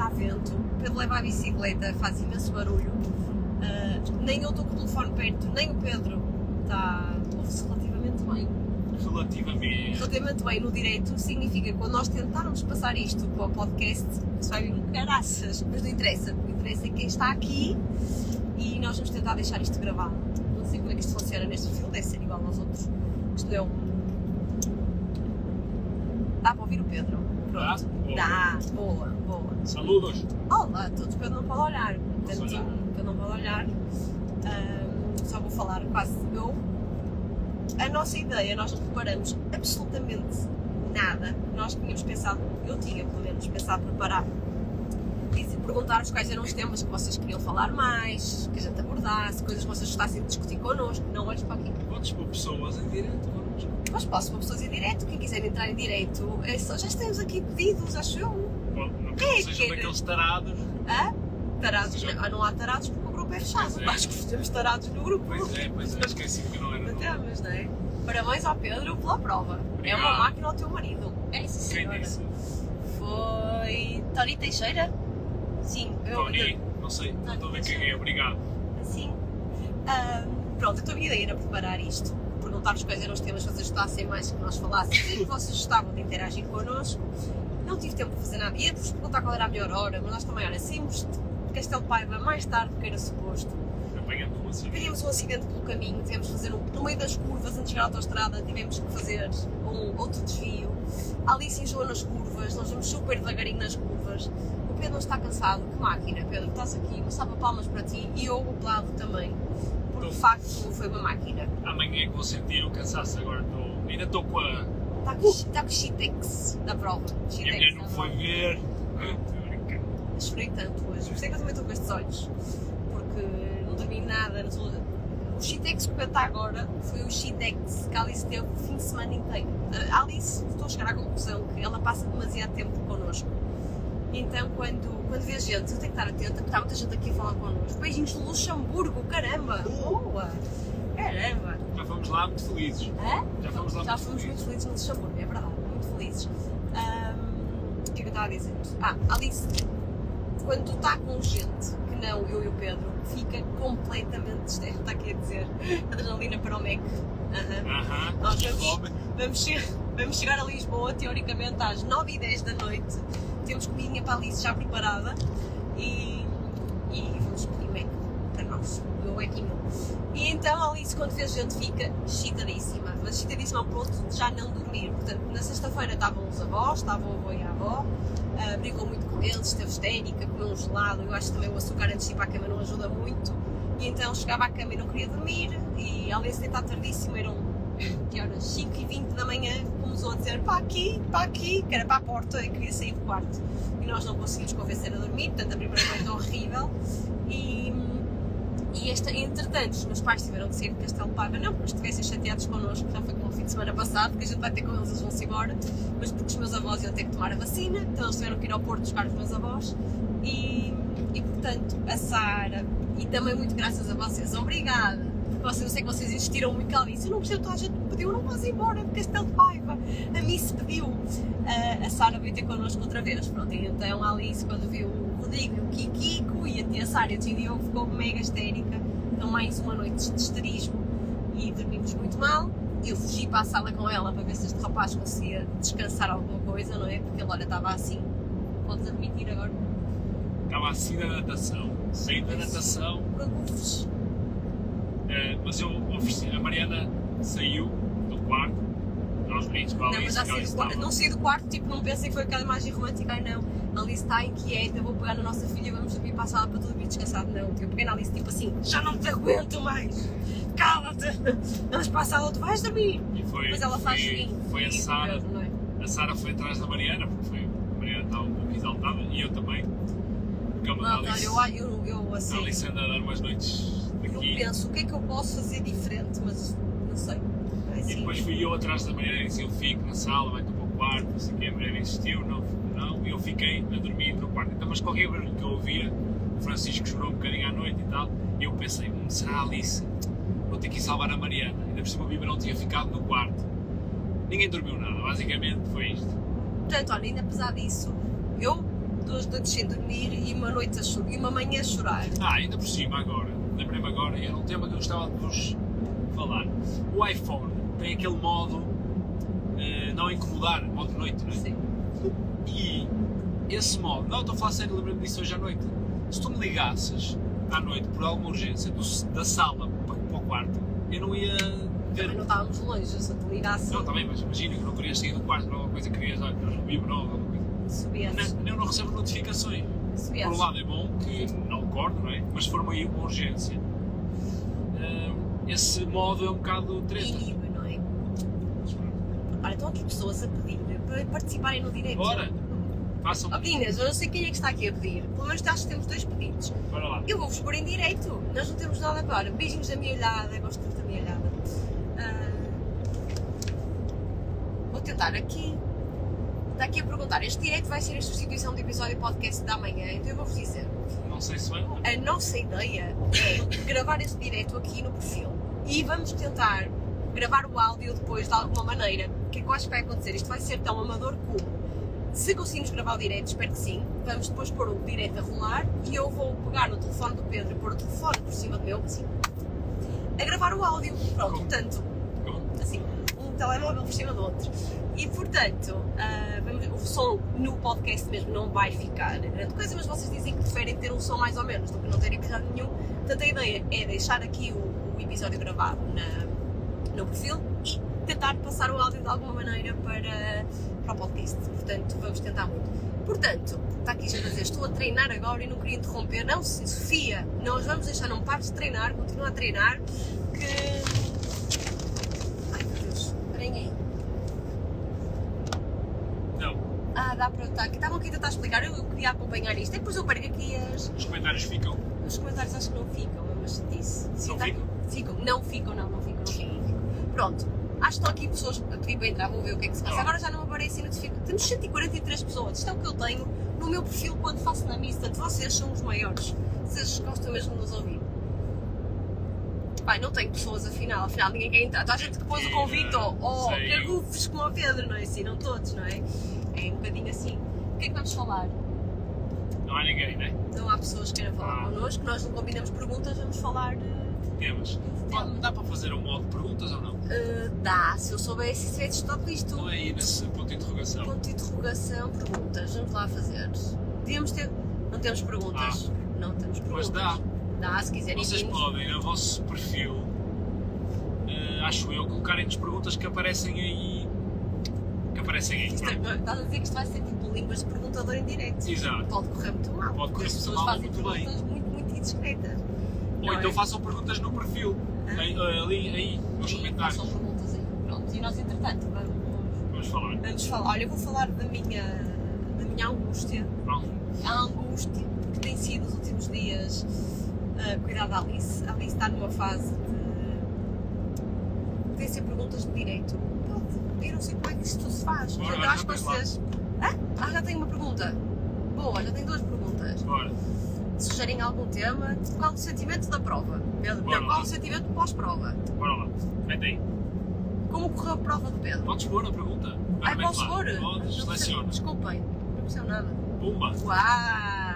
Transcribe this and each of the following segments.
está vento, Pedro leva a bicicleta, faz imenso barulho. Ah, nem eu estou com o telefone perto, nem o Pedro está. ouve-se relativamente bem. Relativamente. Relativamente bem no direito significa que quando nós tentarmos passar isto para o podcast, isso vai vir um caraças, mas não interessa. O que interessa é quem está aqui e nós vamos tentar deixar isto gravado. Não sei como é que isto funciona neste filme, deve ser igual aos outros. Isto é um. Dá para ouvir o Pedro? Dá? Pronto. Boa. Dá, boa, boa. Saludos. Olá a todos, Pedro não pode olhar. Portanto, olhar. Pedro não pode olhar. Ahm, só vou falar quase eu. A nossa ideia, nós não preparamos absolutamente nada. Nós tínhamos pensado, eu tinha pelo menos pensado preparar e perguntar-vos quais eram os temas que vocês queriam falar mais, que a gente abordasse, coisas que vocês gostassem de discutir connosco. Não olhes para aqui. Podes pôr pessoas em direto connosco. Mas posso para pessoas em direto, quem quiser entrar em direto, é só, já temos aqui pedidos, acho eu. Não Quem é que sejam que- daqueles tarados. Hã? Tarados? Sim. Não, não há tarados porque o grupo é fechado. Pois é. Acho que temos tarados no grupo. Pois é, pois é. Esqueci que não era. Não não. temos, não é? Parabéns ao Pedro pela prova. É Obrigado. uma máquina ao teu marido. É Quem senhora. disse? Foi Tony Teixeira? Sim, eu. Tony? Não sei. Não estou a ver quem é. Obrigado. Sim. Ahm, pronto, então a minha ideia era preparar isto, perguntar-vos quais eram os temas que vocês gostassem mais que nós falássemos e que vocês gostavam de interagir connosco. Não tive tempo de fazer nada. Ia-vos perguntar qual era a melhor hora, mas nós também, olha, saímos de Castelo de Paiva mais tarde do que era suposto. Apanhando um. Teríamos acidente pelo caminho, tivemos que fazer um, no meio das curvas, antes de chegar à autostrada, tivemos que fazer um outro desvio. A Alice enjoou nas curvas, nós vamos super devagarinho nas curvas. O Pedro não está cansado, que máquina, Pedro, estás aqui, uma salva palmas para ti e eu o lado também, porque de facto foi uma máquina. Amanhã é que vou sentir o cansaço. Agora estou. Ainda estou com a. Está com, está com o Shitex da prova. Da não foi prova. ver. Ah, Estou. Chorei tanto hoje, por isso é que eu também estou com estes olhos, porque não dormi nada. Não sou- O Shitex que está agora foi o Shitex que a Alice teve o fim de semana inteiro. A Alice, estou a chegar à conclusão que ela passa demasiado tempo connosco. Então, quando, quando vê gente, eu tenho que estar atenta, porque está muita gente aqui a falar connosco. Beijinhos de Luxemburgo, caramba! Boa! Caramba! Já fomos lá muito felizes. Hã? Já fomos lá Já muito fomos muito felizes. felizes no Luxemburgo, é verdade, muito felizes. Ahm, o que é que eu estava a dizer? Ah, Alice, quando tu está com gente que não eu e o Pedro, fica completamente histérico, está aqui a dizer adrenalina para o MEC. Aham. Aham. Nós vamos, vamos, che- vamos chegar a Lisboa, teoricamente, às 9 e 10 da noite. Temos comidinha para a Alice já preparada e, e vamos pedir Mac para nós, o meu Macinho. E então a Alice, quando vê gente, fica excitadíssima, mas excitadíssima ao ponto de já não dormir. Portanto, na sexta-feira estavam os avós, estava o avô e a avó, ah, brincou muito com eles, esteve histérica, comeu um gelado. Eu acho que também o açúcar antes de ir para a cama não ajuda muito. E então chegava à cama e não queria dormir, e a Alice deitar tardíssimo, eram que horas? 5 e 20 da manhã, começou a dizer para aqui, para aqui, que era para a porta e queria sair do quarto. E nós não conseguimos convencer a dormir, portanto a primeira noite horrível. E, e esta, entretanto, os meus pais tiveram que sair de Castelo Paiva, não porque estivessem chateados connosco, já foi como o fim de semana passado, que a gente vai ter com eles, eles vão-se embora, mas porque os meus avós iam ter que tomar a vacina, então eles tiveram que ir ao Porto buscar os meus avós. E, e portanto, a Sara, e também muito graças a vocês, obrigada, vocês, eu sei que vocês insistiram muito que ela disse, eu não percebo, toda a gente me pediu, não vais embora de Castelo de Paiva, a mim se pediu. Ah, a Sara veio ter connosco outra vez, pronto, e então a Alice, quando viu Rodrigo, o Kikiko e a tia Sara e o Diogo, ficou mega histérica, então mais uma noite de histerismo e dormimos muito mal. Eu fugi para a sala com ela para ver se este rapaz conseguia descansar alguma coisa, não é? Porque ele, olha, estava assim. Podes admitir agora. Estava assim da natação. Saí da natação, Preocupe-vos. eh, mas eu ofereci. A Mariana saiu do quarto, aos gritos para a Não, mas já a saí Alice do quarto. Não saí do quarto, tipo, não pensei que foi aquela imagem romântica. Ai não, a Alice está inquieta, eu vou pegar na nossa filha, vamos dormir para a sala para tu dormir descansado. Não, eu peguei na Alice, tipo assim, já não te aguento mais. Cala-te. Vamos para a sala, tu vais dormir. E foi, Depois ela faz foi, fim. foi a Sara. não é? A Sara foi atrás da Mariana, porque foi, a Mariana estava um pouco exaltada, e eu também. Porque a Não, Alice, olha, eu, eu, eu a assim, Alice anda a dar umas noites eu aqui. penso, o que é que eu posso fazer diferente, mas não sei. E depois fui eu atrás da Mariana e disse: Eu fico na sala, vai-te para o quarto, não sei o quê. A Mariana insistiu, não, não. E eu fiquei a dormir no quarto. Então, mas qualquer barulho que eu ouvia, o Francisco chorou um bocadinho à noite e tal. E eu pensei: hum, será a Alice? Vou ter que ir salvar a Mariana. Ainda por cima o Biberão tinha ficado no quarto. Ninguém dormiu nada, basicamente foi isto. Portanto, olha, ainda apesar disso, eu duas noites sem dormir e uma noite a chorar, e uma manhã a chorar. Ah, ainda por cima agora, lembrei-me agora, era um tema que eu gostava de vos falar. O iPhone tem aquele modo eh, não incomodar, modo de noite, não é? Sim. E esse modo, não estou a falar sério, lembrei-me disso hoje à noite. Se tu me ligasses à noite por alguma urgência do- da sala para, para o quarto, eu não ia ver. Também não estávamos longe, se eu te ligasse, Não, também, mas imagina que não querias sair do quarto para alguma coisa, querias olha, no Vibro ou alguma coisa. subiasses. Não, eu não recebo notificações. Por um lado é bom que não acordo, não é? Mas se for uma, urgência, eh, esse modo é um bocado treta. Não? Olha, estão aqui pessoas a pedir para participarem no direito. Bora! Façam. Oh, meninas, eu não sei quem é que está aqui a pedir. Pelo menos acho que temos dois pedidos. Bora lá. Eu vou-vos pôr em direito. Nós não temos nada agora. Beijinhos da minha olhada. Gosto muito da minha olhada. Ah, vou tentar aqui. Está aqui a perguntar. Este direito vai ser em substituição do episódio podcast da manhã. Então eu vou-vos dizer. Não sei se vai. A nossa ideia é gravar esse direto aqui no perfil. E vamos tentar gravar o áudio depois de alguma maneira. O que é que eu acho que vai acontecer? Isto vai ser tão amador como. Se conseguimos gravar o direto, espero que sim, vamos depois pôr o direto a rolar e eu vou pegar no telefone do Pedro e pôr o telefone por cima do meu, assim, a gravar o áudio. Pronto, portanto, assim, um telemóvel por cima do outro. E portanto, ah, vamos- o som no podcast mesmo não vai ficar grande coisa, mas vocês dizem que preferem ter um som mais ou menos do que não ter episódio nenhum. Portanto, a ideia é deixar aqui o, o episódio gravado na- no perfil tentar passar o áudio de alguma maneira para, para o podcast. Portanto, vamos tentar muito. Portanto, está aqui já a dizer, estou a treinar agora e não queria interromper. Não, sim, Sofia, nós vamos deixar, não pares de treinar, continua a treinar, que... Ai meu Deus, esperem aí. Não. Ah, dá para estar aqui. Estavam aqui a tentar explicar, eu, eu queria acompanhar isto. E depois eu perco aqui as, Os comentários ficam. os comentários, acho que não ficam, mas disse. Sim, Não tá- ficam? Ficam, não ficam, não, não ficam, não ficam. não ficam. Pronto, acho que estão aqui pessoas a pedir para entrar, vou ver o que é que se passa. Agora já não aparecem notificações. Temos 143 pessoas, isto é o que eu tenho no meu perfil quando faço na missa. Portanto, vocês são os maiores. Vocês gostam mesmo de nos ouvir. Pai, não tenho pessoas afinal, afinal ninguém quer entrar. Toda a gente que pôs o convite, ou oh, Sei. cagufes como o Pedro, não é assim? Não todos, não é? É um bocadinho assim. O que é que vamos falar? Não há ninguém, né? Não há pessoas que queiram falar Ah. connosco, nós não combinamos perguntas, vamos falar. Temos. Pode- Dá para fazer um modo de perguntas ou não? eh, dá, se eu soubesse, se tivesse estado isto. Não é aí nesse ponto de interrogação. Ponto de interrogação, perguntas. Vamos lá fazer. Devíamos ter. Não temos perguntas. Não temos perguntas. Mas dá. Dá, se quiserem. Vocês vir. podem, no vosso perfil, eh, acho eu, colocarem-nos perguntas que aparecem aí. que aparecem aí. É-. Estás a dizer que isto vai ser tipo línguas de perguntador em direto. Exato. Pode correr muito mal. Pode correr muito mal, muito bem. perguntas muito, muito indiscretas. Ou então é? façam perguntas no perfil, Ah. aí, ali, aí, nos comentários. façam perguntas aí. Pronto. E nós, entretanto, vamos, Vamos falar. vamos falar. Olha, eu vou falar da minha, da minha angústia. Pronto. a angústia que tem sido os últimos dias uh, cuidar da Alice. A Alice está numa fase de. tem ser perguntas de direito. Pode. Eu não sei como é que isto se faz. Bora, eu acho que vocês. Ah, já tenho uma pergunta. Boa, já tenho duas perguntas. Bora. Sugerem algum tema? Qual o sentimento da prova? Pedro? Bora Não, qual o sentimento pós-prova? Bora lá. Mete aí. Como correu a prova do Pedro? Podes pôr a pergunta? Ai, posso pôr? Podes, seleciona. Desculpem, não percebo nada. Pumba. Uau!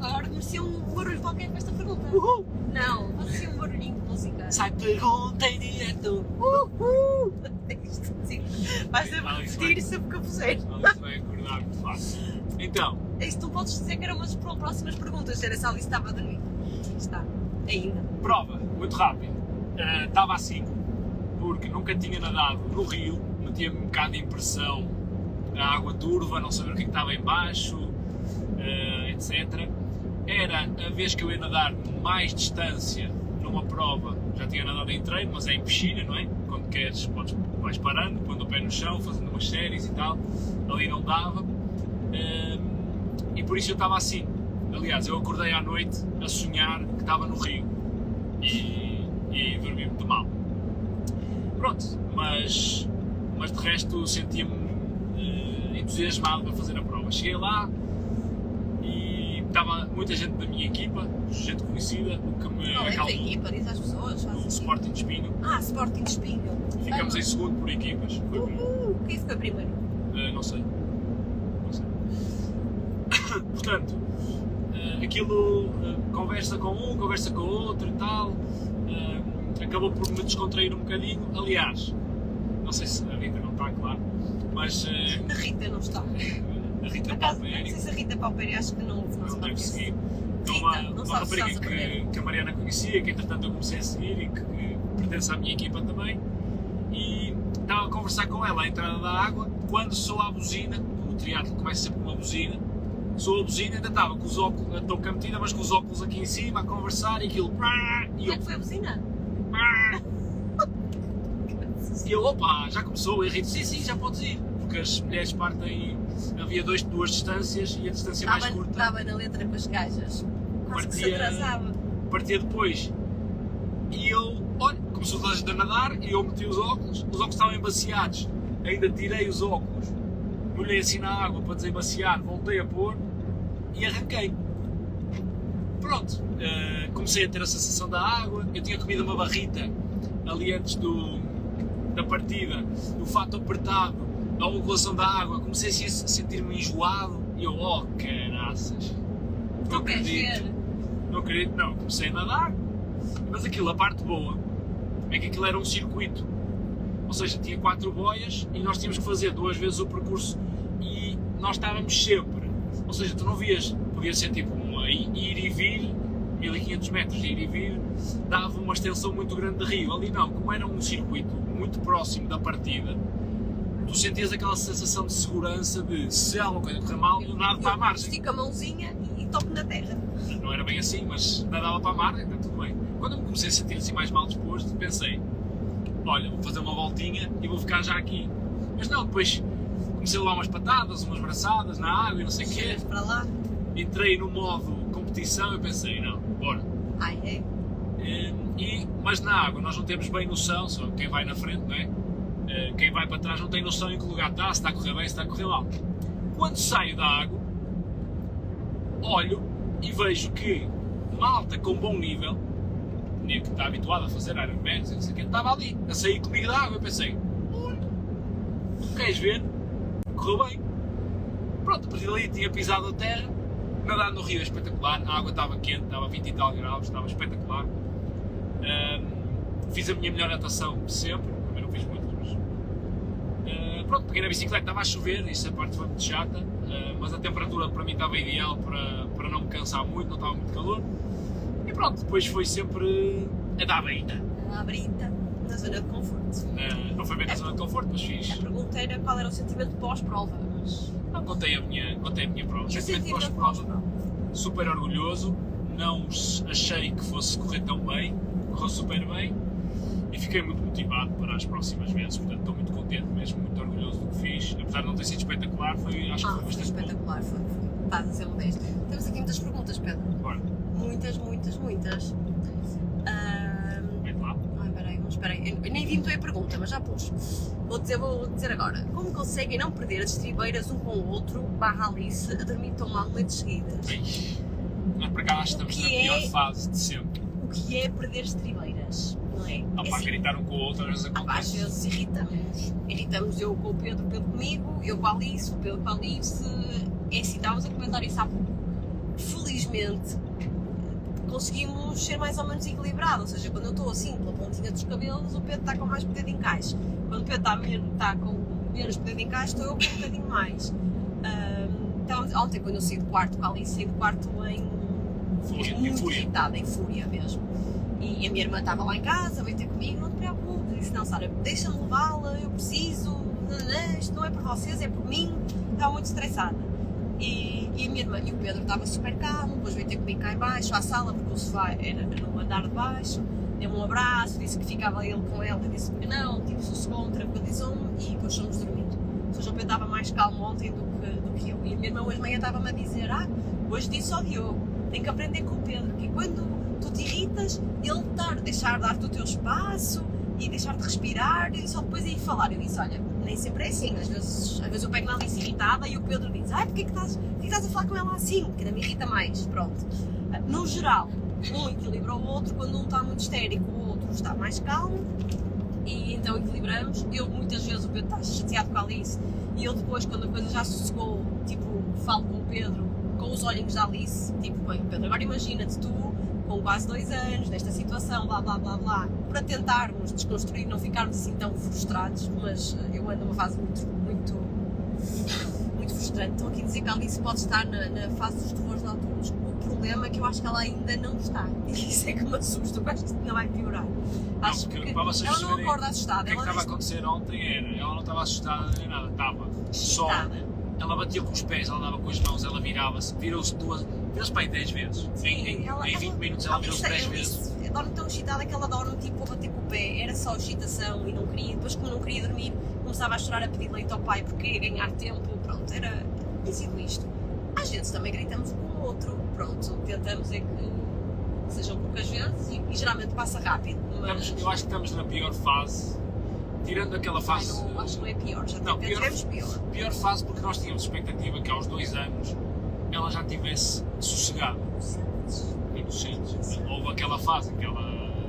Agora merecia um barulho qualquer com esta pergunta. Uhul. Não, merecia um barulhinho de música. Sai pergunta em direto. Uhul! Sim. Vai sempre repetir sempre que eu puser. Vai acordar muito fácil. Então, Isto tu podes dizer que eram umas pró- próximas perguntas. Era se a Alice estava a dormir. Está. Ainda. prova, muito rápido. Eh, Estava assim, porque nunca tinha nadado no rio metia-me um bocado de impressão a água turva, não saber o que, é que estava em baixo, uh, etc. Era a vez que eu ia nadar mais distância numa prova, já tinha nadado em treino, mas é em piscina, não é? Quando queres, podes, vais parando, pondo o pé no chão, fazendo umas séries e tal, ali não dava. Uh, e por isso eu estava assim. Aliás, eu acordei à noite a sonhar que estava no rio e, e dormi muito mal. Pronto, mas, mas de resto sentia-me uh, entusiasmado para fazer a prova. Cheguei lá e estava muita gente da minha equipa, gente conhecida, o que me Qual é a acalmou. equipa? Diz às pessoas. faz O assim. Sporting de Espinho. Ah, Sporting de Espinho. Ficamos Ah, em segundo por equipas. Foi. Uhul. Quem foi primeiro? Uh, não sei. Não. Portanto, uh, aquilo uh, conversa com um, conversa com o outro e tal. uh, acabou por me descontrair um bocadinho. Aliás, não sei se a Rita não está, claro, mas A Rita não está. a Rita acaso, não sei se a Rita Palperi acho que não nosso não deve seguir. É Rita, uma, não uma rapariga perder. que, que a Mariana conhecia, que entretanto eu comecei a seguir e que, que pertence à minha equipa também. E estava a conversar com ela à entrada da água, quando sou a buzina, o triatlo começa sempre com uma buzina, sou a buzina, ainda estava com os óculos, a touca metida, mas com os óculos aqui em cima, a conversar e aquilo. E é eu, que foi a buzina? e eu, opa, já começou, e a Rita, sim, sim, já podes ir. Porque as mulheres partem, havia dois, duas distâncias e a distância mais Estava, curta estava na letra com as gajas. Quase que se Partia- atrasava. partia depois. E eu, olha, começou toda a gente a nadar e eu meti os óculos, os óculos estavam embaciados, ainda tirei os óculos, molhei assim na água para desembaciar, voltei a pôr e arranquei. Pronto, eh, comecei a ter a sensação da água, eu tinha comido uma barrita ali antes do, da partida, o fato apertado, a ondulação da água, comecei assim a sentir-me enjoado e eu, oh caraças, não acredito. Não acredito, não. Comecei a nadar. Mas aquilo, a parte boa, é que aquilo era um circuito. Ou seja, tinha quatro boias e nós tínhamos que fazer duas vezes o percurso e nós estávamos sempre. Ou seja, tu não vias, podia ser tipo uma ir e vir, 1500 metros, ir e vir, dava uma extensão muito grande de rio. Ali não, como era um circuito muito próximo da partida, tu sentias aquela sensação de segurança de se alguma coisa correr mal, eu nado para a margem. Estica a mãozinha e, toco na terra. Não era bem assim, mas nadava para a margem, está tudo bem. Quando eu me comecei a sentir assim mais mal disposto, pensei, olha, vou fazer uma voltinha e vou ficar já aqui. Mas não, depois comecei a levar umas patadas, umas braçadas na água e não sei o quê. Para lá. Entrei no modo competição e pensei, não, bora. Ai, é. Eh, E, mas na água nós não temos bem noção, só quem vai na frente, não é? Eh, Quem vai para trás não tem noção em que lugar está, se está a correr bem, se está a correr mal. Quando saio da água, olho e vejo que malta com bom nível, nível que está habituado a fazer Ironmans e não sei o quê, estava ali, a sair comigo da água. Eu pensei, olha, queres ver? Correu bem. Pronto, a partir dali tinha pisado a terra, nadar no rio é espetacular, a água estava quente, estava a 20 e tal graus, estava espetacular. Ahm, fiz a minha melhor natação sempre, também não fiz muitas, mas. ah, pronto, peguei na bicicleta, estava a chover, isso a parte foi muito chata, ah, mas a temperatura para mim estava ideal para, para não me cansar muito, não estava muito calor. Pronto, depois foi sempre a dar beita. A brita na zona de conforto. Ah, não foi bem na zona de conforto, mas A fiz. pergunta era qual era o sentimento pós-prova, mas. Não, contei a minha, contei a minha prova. E Sentimento pós-prova. pós-prova? super orgulhoso, não achei que fosse correr tão bem, correu super bem e fiquei muito motivado para as próximas vezes, portanto estou muito contente mesmo, muito orgulhoso do que fiz, apesar de não ter sido espetacular, foi, acho que Ah, foi foi bastante bom. espetacular, foi. foi. Estás a ser 10. Temos aqui muitas perguntas, Pedro. Bora, Muitas, muitas, muitas. Vem lá. Ai, peraí, não esperei. Eu nem vi muito a pergunta, mas já pus. Vou dizer, vou dizer agora. Como conseguem não perder as tribeiras um com o outro, barra Alice, a dormir tão mal noites seguidas? Ei, Nós para cá estamos na que pior é? fase de sempre. O que é perder as tribeiras? Não é? Ah, É pá, assim, gritar um com o outro, às vezes ah, pá, às acontece. vezes irritamos. Irritamos eu com o Pedro, o Pedro comigo, eu com a Alice, o Pedro com a Alice. É assim, estávamos a comentar isso há pouco. Felizmente, conseguimos ser mais ou menos equilibrados. Ou seja, quando eu estou assim, pela pontinha dos cabelos, o Pedro está com mais poder de encaixe. Quando o Pedro está, está com menos poder de encaixe, estou eu com um bocadinho mais. Ahm, então, ontem, quando eu saí do quarto com a Alice, saí do quarto em Fúria, em muito fúria. irritada, em fúria mesmo. E a minha irmã estava lá em casa, veio ter comigo, não te preocupes. Disse, não, Sara, deixa-me levá-la, eu preciso, não, isto não é por vocês, é por mim, estava muito estressada. E, e a minha irmã e o Pedro estavam super calmo, depois veio ter comigo cá em baixo, à sala, porque o sofá era no andar de baixo, deu-me um abraço, disse que ficava ele com ela, disse que não, tipo, sossegou-me, tranquilizou-me e fomos dormir. Ou seja, o Pedro estava mais calmo ontem do que, do que eu. E a minha irmã hoje manhã estava-me a dizer, ah, hoje disse ao Diogo, tem que aprender com o Pedro, que quando tu te irritas, ele dar, deixar dar-te o teu espaço e deixar-te respirar e só depois ir falar. Eu disse, olha, nem sempre é assim, às vezes, às vezes eu pego na Alice irritada e o Pedro diz, ai, porque é que estás, porque é que estás a falar com ela assim? Que ainda me irrita mais, pronto. No geral, um equilibra o outro, quando um está muito histérico, o outro está mais calmo e então equilibramos. Eu muitas vezes o Pedro está chateado com a Alice e eu depois, quando a coisa já sossegou, tipo, falo com o Pedro com os olhinhos da Alice, tipo, bem, Pedro, agora imagina-te tu com quase dois anos, nesta situação, blá blá blá blá, para tentarmos desconstruir, não ficarmos assim tão frustrados, mas eu ando numa fase muito, muito, muito frustrante. Estou aqui a dizer que a Alice pode estar na, na fase dos terrores noturnos. O problema é que eu acho que ela ainda não está. E isso é que me assusta, eu acho que não vai piorar. Acho que vocês ela não acorda assustada. O que é que estava a acontecer ontem era, ela não estava assustada nem nada, estava só. Ela batia com os pés, ela dava com as mãos, ela virava-se, virou-se duas, para aí 10 vezes. Em, em, ela- em 20 ela- minutos ela virou-se é- 10 eu vezes. dorme tão excitada que ela dorme tipo a bater com o pé. Era só excitação e não queria. Depois, como não queria dormir, começava a chorar a pedir leite ao pai porque queria ganhar tempo. Pronto, era. Sido isto. Às vezes também gritamos um com o outro. Pronto, tentamos é que sejam poucas vezes e, e geralmente passa rápido. Mas. Estamos- eu acho que estamos na pior fase, tirando aquela Ai, fase. não, acho que não é pior. Já Não, não, pior- tivemos pior. pior fase porque nós tínhamos expectativa que aos dois anos ela já tivesse sossegado. Inocentes. Houve aquela fase em que ela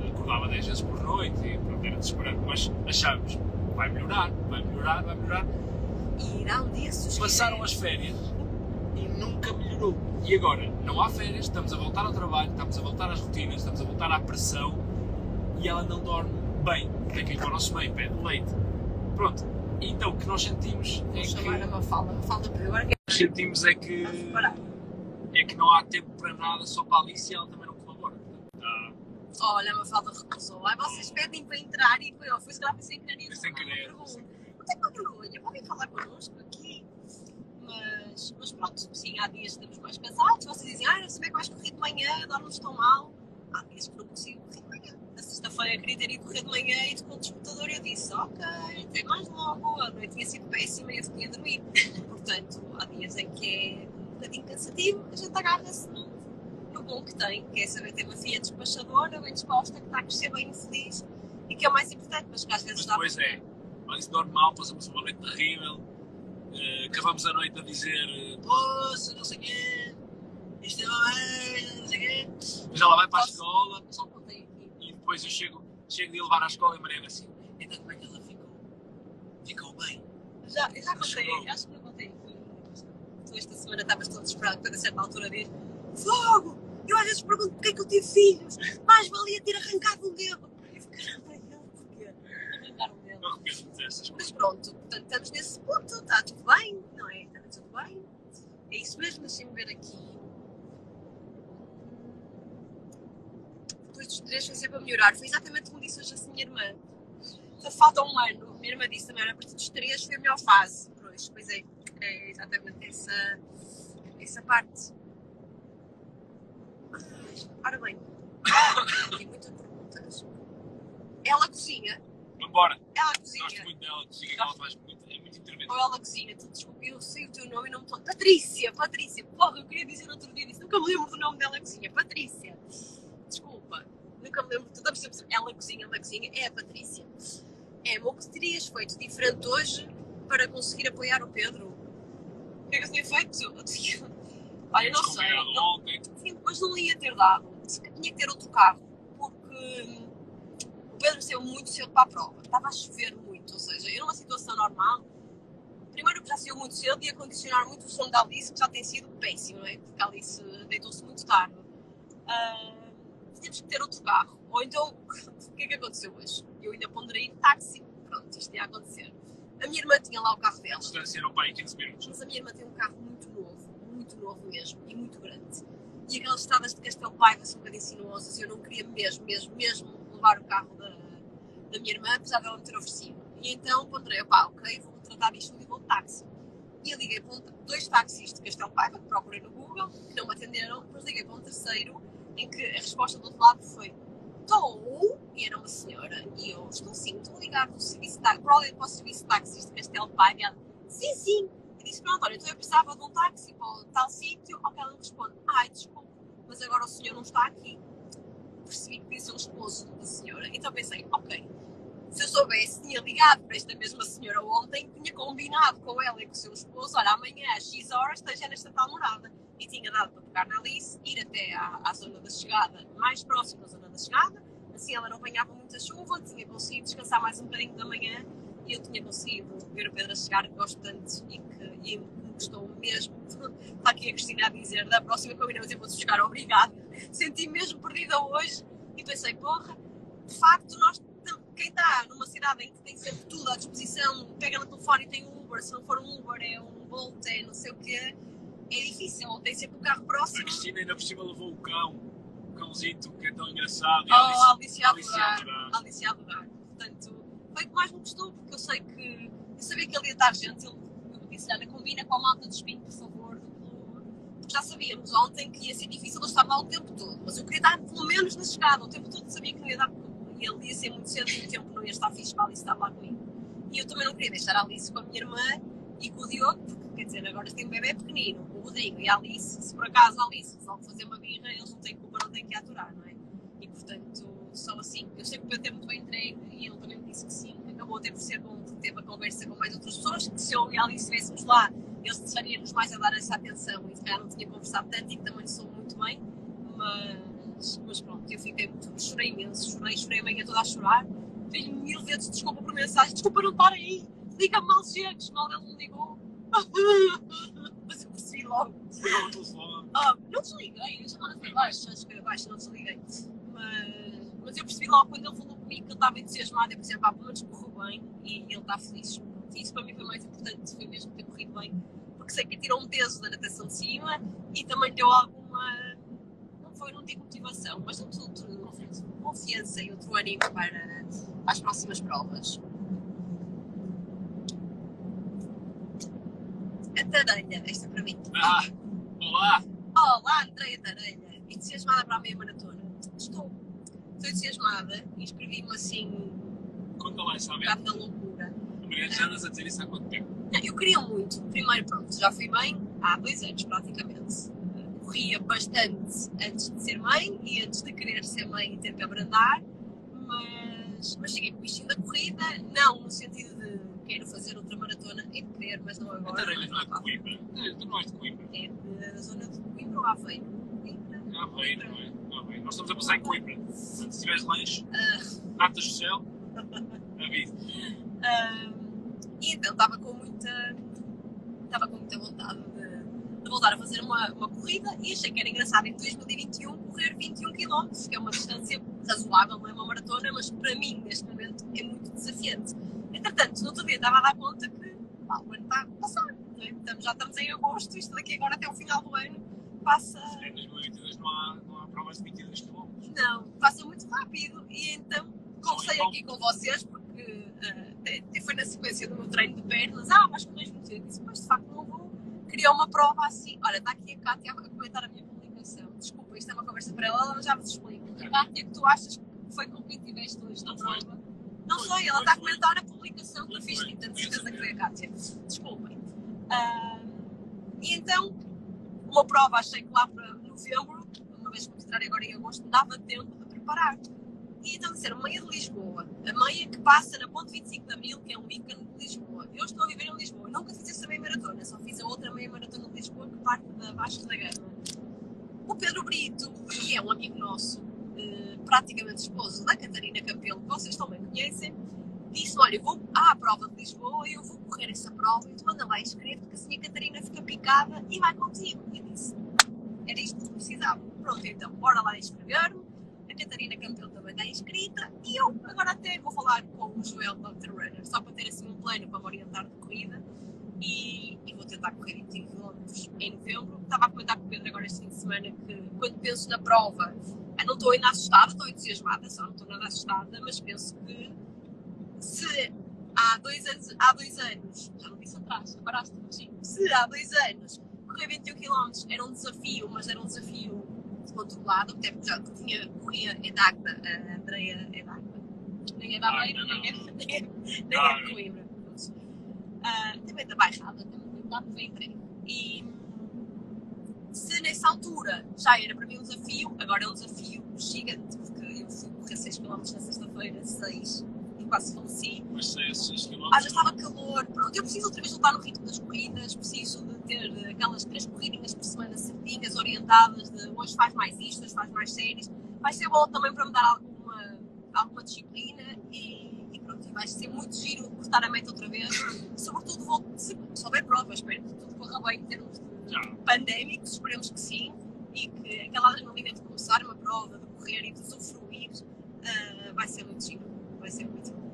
acordava 10 vezes por noite e pronto, era desesperante, mas achávamos vai melhorar, vai melhorar, vai melhorar. E irá um dia se os Passaram as férias e nunca melhorou. E agora, não há férias, estamos a voltar ao trabalho, estamos a voltar às rotinas, estamos a voltar à pressão e ela não dorme bem. Tem que ir para o nosso meio, pede leite. Pronto. Então o que nós sentimos é Vou que. chamar a Mafalda. Mafalda, agora sentimos é que, é que não há tempo para nada só para a Alice e ela também não colabora. Está- Olha, a Mafalda recusou. Ai, vocês pedem para entrar e foi, ó, foi se calhar sem querer. Sem querer, Não tem uma vergonha, podem falar connosco aqui. Mas, mas pronto, sim, há dias que estamos mais cansados. Vocês dizem, ah, não sei bem que vais correr de manhã, dormes tão mal. Há dias que não consigo correr sexta-feira queria ter ido correr de manhã e com o despertador eu disse, ok, até mais logo. A noite tinha sido péssima e eu tinha dormir. Portanto, há dias em que é um bocadinho cansativo, a gente agarra-se no, no bom que tem, que é saber ter uma filha despachadora, bem disposta, que está a crescer bem feliz e que é o mais importante, mas que às vezes Mas dá depois é, a Alice dorme mal, passamos uma noite terrível, eh, acabamos a noite a dizer poça, não sei o quê, isto é merda, não sei o quê. Mas ela vai para a escola Só depois eu chego, chego de levar à escola e Mariana assim, então como é que ela ficou? Ficou bem? Já, já contei, chegou. acho que não contei. Tu esta semana estavas todo desesperado quando a certa altura diz Fogo! Eu às vezes pergunto porque é que eu tive filhos, mais valia ter arrancado um dedo. Eu fico, caramba, ele porquê? Arrancar um dedo. Mas pronto, portanto estamos nesse ponto, está tudo bem, não é? Está tudo bem. É isso mesmo, deixem-me ver aqui. Depois dos três foi sempre a melhorar. Foi exatamente como disse hoje a minha irmã. Só falta um ano. Minha irmã disse também, a partir dos três foi a melhor fase. Pois, pois é, é exatamente essa, essa parte. Ora bem, tem muitas perguntas. Ela cozinha, Vambora, ela cozinha. gosto muito dela, que ela faz muito, é muito interventiva. Ou ela cozinha, tu desculpa, eu sei o teu nome e não me. Patrícia, Patrícia, porra, eu queria dizer outro dia disso, nunca me lembro do nome dela cozinha, Patrícia. Nunca me lembro, tu estás a perceber, ela cozinha, ela cozinha, é a Patrícia. É, o que terias feito diferente hoje para conseguir apoiar o Pedro? O que é que eu tinha feito? Eu tinha... Olha, não sei, não, ontem, Sim, mas não ia ter dado. Tinha que ter outro carro. Porque hum, o Pedro saiu muito cedo para a prova. Estava a chover muito. Ou seja, eu numa situação normal, primeiro que já saiu muito cedo ia condicionar muito o sono da Alice, que já tem sido péssimo, não é? Porque a Alice deitou-se muito tarde. Ah, tínhamos que ter outro carro. Ou então, o que é que aconteceu hoje? Eu ainda ponderei de táxi. Pronto, isto ia acontecer. A minha irmã tinha lá o carro a dela. distância era para aí 15 minutos. Mas a minha irmã tem um carro muito novo, muito novo mesmo, e muito grande. E aquelas estradas de Castelo Paiva são um bocadinho sinuosas e eu não queria mesmo, mesmo, mesmo levar o carro da, da minha irmã, apesar dela me ter oferecido. E então ponderei, opá, ok, vou levantar disto e vou de táxi. E eu liguei para um, dois táxis de Castelo Paiva, que procurei no Google, que não me atenderam, depois liguei para um terceiro, em que a resposta do outro lado foi estou, e era uma senhora, e eu estou sim, estou ligado no serviço de táxi, para o serviço de táxis de Castelo ela, sim, sim, e disse, pronto, olha, então eu precisava de um táxi para tal sítio, ao que ela responde, ai, desculpe, mas agora o senhor não está aqui. Percebi que ser o esposo da senhora, então pensei, ok, se eu soubesse, tinha ligado para esta mesma senhora ontem, tinha combinado com ela e com o seu esposo, olha, amanhã às X horas esteja nesta tal morada. E tinha dado para pegar na Alice, ir até à, à zona da chegada, mais próxima da zona da chegada, assim ela não apanhava muita chuva, tinha conseguido descansar mais um bocadinho da manhã e eu tinha conseguido ver o Pedro a chegar, que gosto tanto e que, e me gostou mesmo. Está aqui a Cristina a dizer, da próxima combinamos eu vou-te buscar, obrigada. Senti mesmo perdida hoje e pensei, porra, de facto nós quem está numa cidade em que tem sempre tudo à disposição, pega no telefone e tem um Uber, se não for um Uber é um Bolt, é não sei o quê, é difícil, tem sempre um carro A próximo. Cristina ainda por cima levou o cão, o cãozito que é tão engraçado. e Oh, a Alice a Alice a adorar, adorar. Alice a adorar. Portanto, foi o que mais me gostou, porque eu sei que, eu sabia que ele ia estar gente, ele, eu disse, Ana, combina com a malta de espinho, por favor, do clube. Porque já sabíamos ontem que ia ser difícil eu estar lá o tempo todo, mas eu queria estar pelo menos na chegada, o tempo todo sabia que não ia dar, porque ele ia ser muito cedo e o tempo não ia estar fixe para a Alice estar lá comigo. E eu também não queria deixar a Alice com a minha irmã e com o Diogo, porque quer dizer, agora tem um bebê pequenino, o Rodrigo e a Alice, se por acaso a Alice resolve fazer uma birra, eles não têm culpa, não têm que aturar, não é? E portanto, só assim, eu sei que o Pedro é muito bem entregue e ele também me disse que sim, acabou até por ser bom, porque teve a conversa com mais outras pessoas, que se eu e a Alice estivéssemos lá, eles deixariam-nos mais a dar essa atenção e se calhar não tinha conversado tanto e que também sou muito bem, mas, mas pronto, eu fiquei muito, chorei imenso, chorei, chorei a manhã toda a chorar, pedi mil vezes desculpa por mensagem, desculpa não estar aí, liga-me mal chegas, mal ele não ligou. mas eu percebi logo. Pegou o telefone. Ah, não desliguei, a chamada foi baixa, acho que foi baixa, não desliguei. Mas, mas eu percebi logo quando ele falou comigo que ele estava entusiasmado, eu pensei, pá, pelo menos correu bem e ele está feliz. E isso para mim foi mais importante, foi mesmo ter corrido bem, porque sei que tirou um peso da natação de cima e também deu alguma, não foi, não digo motivação, mas deu outro, confiança e outro ânimo para as próximas provas. A tareia, esta para mim. Ah, olá! Olá, Andréia Tareia, entusiasmada para a meia maratona. Estou. Estou entusiasmada, inscrevi-me assim, Conta lá essa um vez. bocado na loucura. Mariana, já andas a dizer isso há quanto tempo? Não, eu queria muito. Primeiro, pronto, já fui mãe há dois anos praticamente. Corria bastante antes de ser mãe e antes de querer ser mãe e ter que abrandar, mas, mas cheguei com o bichinho da corrida, não no sentido de quero fazer outra maratona, é de querer, mas não agora. Tareia não é de mas Coimbra. É, Tu não és de Coimbra. É da zona de Coimbra ou Aveiro? Coimbra. Aveiro, não é? Aveiro. Nós estamos a passar em Coimbra. Portanto, se tiveres lanche, Ah. natas do céu, avisa. Ah, e então estava com muita estava com muita vontade de, de voltar a fazer uma, uma corrida e achei que era engraçado em 2021 correr 21 km, que é uma distância razoável, não é uma maratona, mas para mim neste momento é muito desafiante. Entretanto, no outro dia estava a dar conta que pá, o ano está a passar, não é? Estamos- já estamos em agosto, isto daqui agora até o final do ano passa, Em 2022 não há, não há provas de 22 km. não, passa muito rápido e então conversei aqui com vocês porque ah, até- até foi na sequência do meu treino de pernas, ah, mas corres muito cedo, disse, mas de facto não vou criar uma prova assim, olha, está aqui a Kátia a comentar a minha publicação, desculpa, isto é uma conversa para ela, mas já vos explico, a Kátia que tu achas que foi com quem tiveste hoje na prova, não Foi, ela está a comentar a publicação que eu fiz, tenho Foi certeza que foi a Kátia, desculpem. Ah, e então, uma prova achei que lá para novembro, uma vez que vou entrar agora em agosto, dava tempo de preparar. E então disseram, meia de Lisboa, a meia que passa na ponte 25 de Abril, que é um ícone de Lisboa. Eu estou a viver em Lisboa, nunca fiz essa meia maratona, só fiz a outra meia maratona de Lisboa que parte da Vasco da Gama. O Pedro Brito, que é um amigo nosso, praticamente esposo da Catarina Campelo, que vocês também conhecem, disse: Olha, vou à prova de Lisboa eu vou correr essa prova e tu anda lá e escreve que assim a Catarina fica picada e vai contigo. E disse: Era isto que precisava. Pronto, então, bora lá inscrever-me. A Catarina Campelo também está inscrita e eu agora até vou falar com o Joel Dr. Runner, só para ter assim um plano para me orientar de corrida. E, e vou tentar correr 25 km em novembro. Estava a comentar com o Pedro agora este fim de semana que quando penso na prova, eu não estou ainda assustada, estou entusiasmada, só não estou nada assustada, mas penso que se há dois anos, há dois anos, já não disse atrás, agora sim, se há dois anos correr 21 km era um desafio, mas era um desafio controlado, até porque já tinha, corria Edagda, a Andrea Edagda. Nem é da nem é, nem é, nem é de Coimbra. Uh, também da Bairrada, também da Ventre. E se nessa altura já era para mim um desafio, agora é um desafio gigante, porque eu fui correr 6 km na sexta-feira, 6 quase faleci. Mas 6 km. Ah, já estava calor, pronto. Eu preciso outra vez voltar no ritmo das corridas, preciso de ter aquelas três corridinhas por semana certinhas, orientadas, de hoje faz mais isto, hoje faz mais séries. Vai ser bom também para me dar alguma, alguma disciplina e, e pronto, e vai ser muito giro cortar a meta outra vez. Sobretudo, vou, se, se houver provas, espero que tudo corra bem em termos de. Pandémicos, esperemos que sim, e que aquela adrenalina de começar uma prova, de correr e de usufruir, uh, vai ser muito giro. Vai ser muito bom.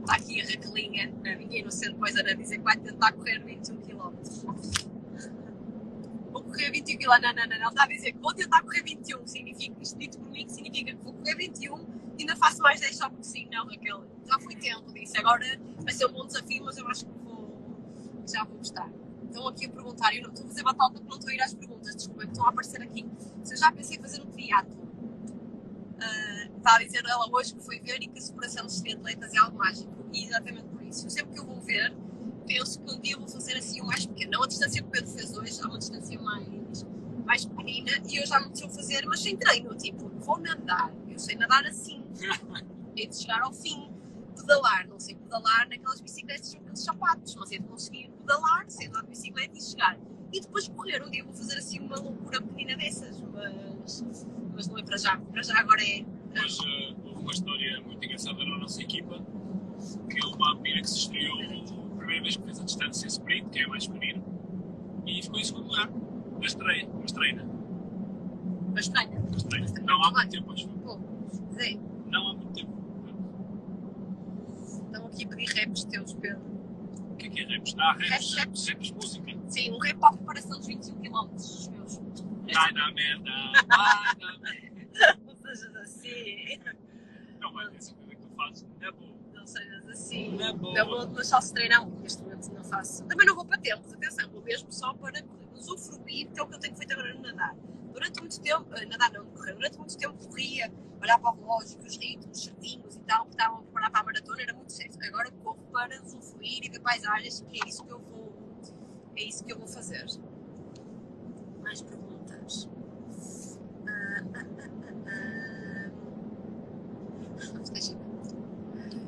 Está aqui a Raquelinha, a minha inocente coisa, a dizer que vai tentar correr 21 km. Vou correr 21 km. Não, não, não, não. Está a dizer que vou tentar correr 21. Significa, isto dito por mim, significa que vou correr 21 e ainda faço mais 10 só porque sim. Não, Raquel. Já fui tempo disso. Agora vai ser um bom desafio, mas eu acho que já vou gostar. Estão aqui a perguntar, eu não estou a fazer batata porque não estou a ir às perguntas, desculpem, estão a aparecer aqui. Se eu já pensei em fazer um triatlo, uh, está a dizer ela hoje que foi ver e que a superação dos triatletas é algo mágico. E exatamente por isso. Sempre que eu vou ver, penso que um dia vou fazer assim o mais pequeno. Não a distância que o Pedro fez hoje, há uma distância mais, mais pequenina e eu já me deixou fazer, mas sem treino. Tipo, vou nadar. Eu sei nadar assim. Hei de chegar ao fim. Pedalar, não sei pedalar naquelas bicicletas com aqueles sapatos, mas é de conseguir pedalar, sei andar de bicicleta e chegar. E depois correr. Um dia vou fazer assim uma loucura pequenina dessas, mas, mas não é para já. Para já agora é. Mas uh, houve uma história muito engraçada na nossa equipa, que houve uma menina que se estreou a primeira vez que fez a distância sprint, que é mais pequenina, e ficou em segundo lugar, mas treina, Mas treina. mas treina. Não há muito tempo, acho. Pô, Não há muito tempo. A pedir raps teus, Pedro. O que é que é raps? Ah, raps, Raps, raps, raps, música. Sim, um rap para a preparação dos 21 km, os meus. Vai na merda, vai na merda. Não sejas assim. Não vai ter certeza que tu fazes na boa. Não sejas assim. Na boa. Não vou, mas só se treinar. Neste momento não faço. Também não vou para tempos, atenção, vou mesmo só para usufruir, que é o que eu tenho feito agora no nadar. Durante muito tempo, eh, nadar não, correr, durante muito tempo corria, olhar para o relógio, os ritmos certinhos e tal, que estavam a preparar para a maratona, era muito certo. Agora corro para usufruir e ver paisagens, que é isso que eu vou, é isso que eu vou fazer. Mais perguntas? Ah, ah, ah, ah, ah.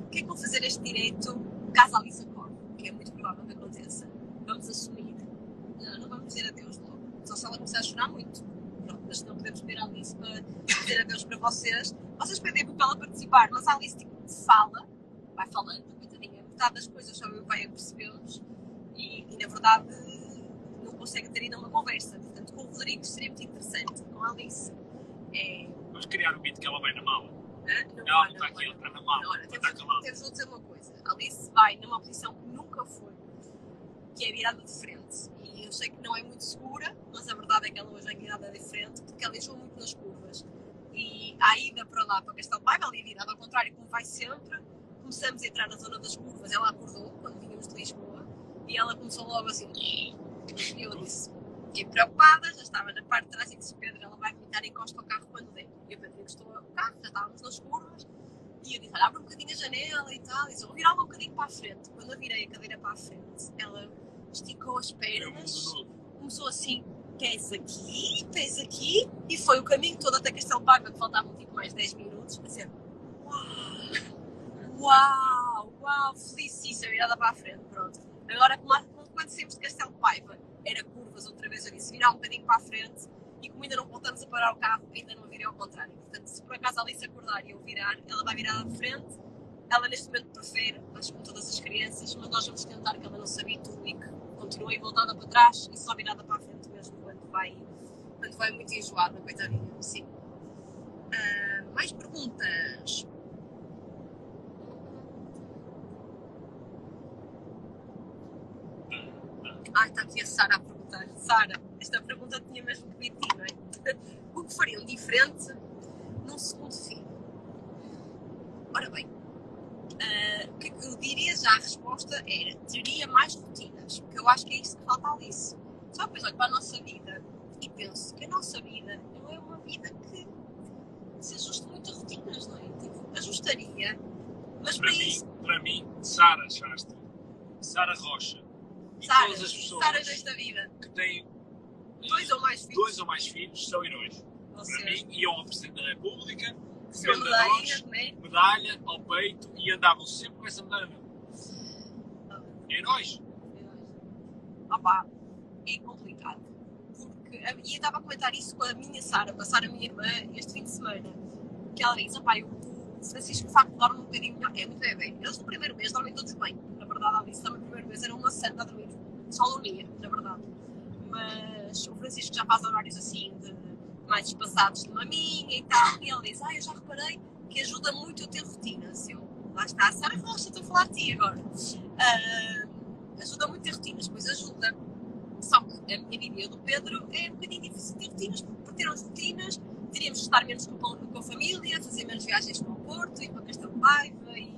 O que é que vou fazer este direito caso Alice acorde? Que é muito provável que aconteça. Vamos assumir. Não, não vamos dizer adeus logo. Só se ela começar a chorar muito. Mas não podemos pedir a Alice para dizer adeus para vocês. Vocês pedem para ela participar, mas a Alice tipo, fala, vai falando, coitadinha. Metade das coisas só eu é que percebemos. E, e, na verdade não consegue ter ainda uma conversa. Portanto, com o Rodrigo seria muito interessante. Com a Alice. É, Vamos criar o mito que ela vai na mala. ah, não, vai, não está vai. aqui, ela está na mala. Não, olha, Ela está temos, temos de dizer uma coisa. A Alice vai numa posição que nunca foi, que é virada de frente. E eu sei que não é muito segura, mas a verdade é que ela hoje vai virada de frente, porque ela enjoa muito nas curvas. E a ida para lá, para Castelo Paiva, ali virada ao contrário, como vai sempre, começamos a entrar na zona das curvas. Ela acordou quando vínhamos de Lisboa e ela começou logo assim. E eu disse: fiquei preocupada, já estava na parte de trás e disse: Pedro, ela vai vomitar e encosta o carro quando der. E o Pedro encostou o carro, já estávamos nas curvas. E eu disse, olha, abre um bocadinho a janela e tal. E disse, vou virar-la um bocadinho para a frente. Quando eu virei a cadeira para a frente, ela esticou as pernas, começou assim, pés aqui, pés aqui, e foi o caminho todo até Castelo Paiva, que faltavam tipo mais 10 minutos, a dizer, uau, uau, uau, felicíssima, virada para a frente, pronto. Agora, quando saímos de Castelo Paiva, era curvas outra vez, eu disse, virar um bocadinho para a frente, e como ainda não voltamos a parar o carro, ainda não virei ao contrário. Portanto, se por acaso a Alice acordar e eu virar, ela vai virar de frente. Ela neste momento prefere, acho que com todas as crianças, mas nós vamos tentar que ela não se habitue e que continue voltada para trás e só virada para a frente mesmo quando vai, quando vai muito enjoada, coitadinha. Sim. Ah, mais perguntas? Ah, está aqui a Sara a perguntar. Sara, esta pergunta tinha mesmo que ti, não é? O que fariam diferente num segundo filho? Ora bem, o que eu diria já a resposta era: teria mais rotinas, porque eu acho que é isso que falta Alice. Só depois olho para a nossa vida e penso que a nossa vida não é uma vida que se ajuste muito a rotinas, não é? Tipo, ajustaria, mas para Para isso, mim, para mim, Sara Shastra, Sara Rocha e Sara, todas as pessoas desta vida, que têm eh, dois ou mais filhos, dois ou mais filhos são heróis. ou Para seja, mim, iam ao Presidente da República, medalhinhas, nós, né? medalha ao peito e andavam sempre com essa medalha. Heróis. Opá, é complicado. Porque, e eu estava a comentar isso com a minha Sara, com a Sara, minha irmã, este fim de semana. Que ela diz: opá, o Francisco de facto dorme um bocadinho melhor. É muito bem. Eles no primeiro mês dormem todos bem. Na verdade, a Alice também no primeiro mês era uma santa a dormir. Só dormia, na verdade. Mas o Francisco já faz horários assim, de, mais espaçados de maminha e tal. E ele diz: ah, eu já reparei que ajuda muito a ter rotinas. Eu, lá está, a Sara Rocha, estou a falar de ti agora. Ah, ajuda muito a ter rotinas, pois ajuda. Só que a minha vida e do Pedro é um bocadinho difícil ter rotinas, porque por ter as rotinas teríamos de estar menos com, a- com a família, fazer menos viagens para o Porto, ir para Castelo Paiva e,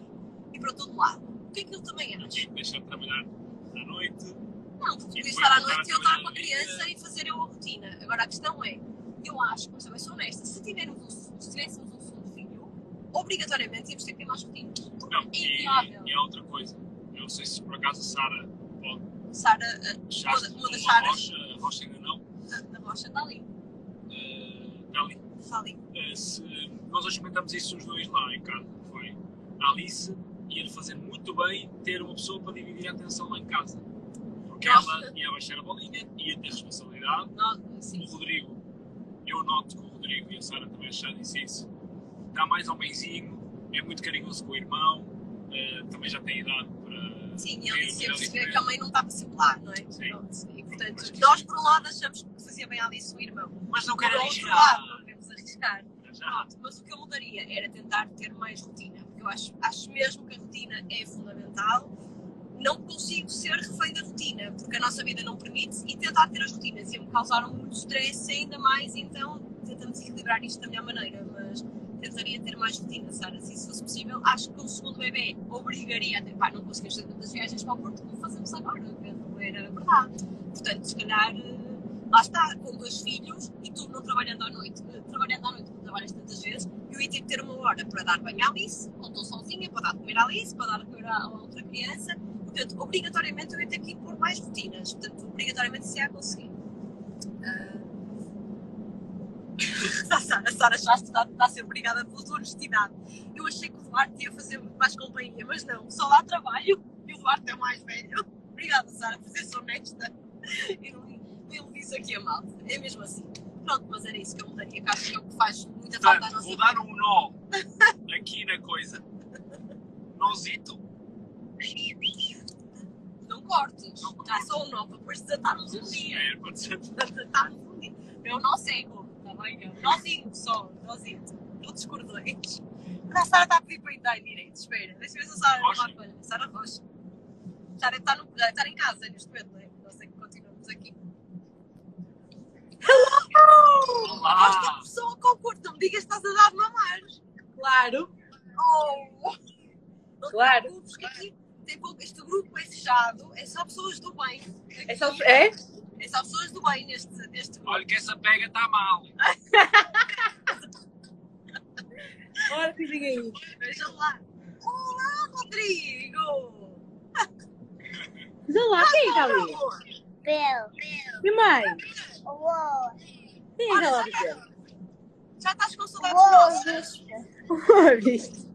e para todo lado. O que é que ele também acha? Que deixar de trabalhar à noite. Não, porque E podia estar à noite e eu estar com a criança e fazer eu a rotina. Agora a questão é, eu acho, mas também sou honesta, se tivermos um, se tivéssemos um segundo filho, obrigatoriamente tínhamos de ter mais rotinas. Porque Não, é e, inviável. e há outra coisa. Eu não sei se por acaso a Sara pode Sara, Shastra, uma das Saras. Rocha, a Rocha ainda não, a, a rocha está ali. eh, está ali. Está ali. Eh, se, nós hoje comentamos isso os dois lá em casa, foi a Alice ia fazer muito bem ter uma pessoa para dividir a atenção lá em casa. Porque ela ia baixar a bolinha, ia ter responsabilidade. Sim. O Rodrigo, eu noto que o Rodrigo e a Sara também já disse isso, está mais homenzinho, é muito carinhoso com o irmão, eh, também já tem idade para. Sim, ele disse perceber que a mãe não estava sempre lá, não é? Sim. Pronto, e, Mas portanto, que nós por um lado achamos que fazia bem a Alice o irmão. Mas não quero outro lado, arriscar. não queremos arriscar. Pronto, mas o que eu mudaria era tentar ter mais rotina, porque eu acho, acho mesmo que a rotina é fundamental. Não consigo ser refém da rotina, porque a nossa vida não permite, e tentar ter as rotinas ia-me causar muito stress ainda mais, então tentamos equilibrar isto da melhor maneira, mas tentaria ter mais rotina, Sara, se isso fosse possível. Acho que o segundo bebê obrigaria a ter, pá, não conseguimos fazer tantas viagens para o Porto como fazemos agora, não era verdade. Portanto, se calhar, eh, lá está, com dois filhos e tu não trabalhando à noite, eh, trabalhando à noite, não trabalhas tantas vezes, eu ia ter que ter uma hora para dar banho à Alice, ou estou sozinha, para dar de comer à Alice, para dar de comer à outra criança. Portanto, obrigatoriamente eu ia ter que pôr mais rotinas. Portanto, obrigatoriamente se ia conseguir. Ah. A Sara, Sara já está, está a ser obrigada pela tua honestidade. Eu achei que o Duarte ia fazer mais companhia, mas não, só dá trabalho e o Duarte é o mais velho. Obrigada, Sara, por ser honesta. E não, não disse aqui a malta. É mesmo assim. Pronto, mas era isso que eu mudaria, que acho que é o que faz muita falta à nossa vou dar um nó aqui na coisa. Nozito. Não cortes. Já só nó para depois desatarmos um dia. É, pode ser. Desatarmos um dia. É o nó cego, está bem? É o nozinho só, nozinho. Outros cordões. A Sara está a pedir para entrar em direito. Espera, deixa eu ver se a Sara Rocha. não vai Sara Rocha. Sara está, no, deve estar em casa neste momento, não é? Não sei que continuamos aqui. Da Olá! pessoa com curto, não me digas que estás a dar de mamar. Claro, Oh! Não te Claro. que aqui tem pouco, este grupo é fechado, é só pessoas do bem. é só. É? É só pessoas do bem neste, neste grupo. Olha que essa pega está mal. Olha que diga aí. Vejam lá. Olá, Rodrigo! Olha lá, quem é que está ali? Bill. E mãe? Uou. Quem é que está lá dizer? Já estás com saudades nossas? Uou. Viste?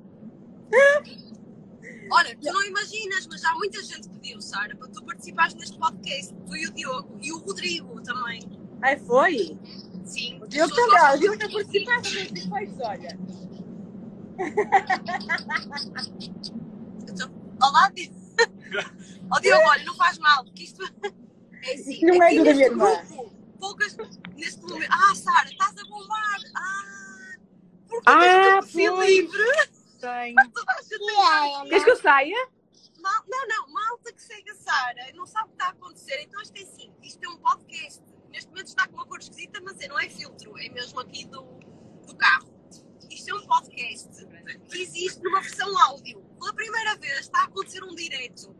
Olha, tu não imaginas, mas já muita gente pediu, Sara, para tu participares neste podcast. Tu e o Diogo. E o Rodrigo também. Ai, foi? Sim. O Diogo também, o Diogo a participar também depois, olha. Então, Olá, Diogo. Ó Diogo, olha, não faz mal, porque isto é assim. Não é a neste minha irmã. Poucas, neste momento. Ah, Sara, estás a bombar. Ah, porque Ah, tens o teu Tenho. Toda a gente tem Queres que eu saia? Mal- não, não, malta que segue a Sara não sabe o que está a acontecer. Então isto é assim, isto é um podcast. Neste momento está com uma cor esquisita, mas é, não é filtro, é mesmo aqui do, do carro. Isto é um podcast. que existe numa versão áudio. Pela primeira vez está a acontecer um direto.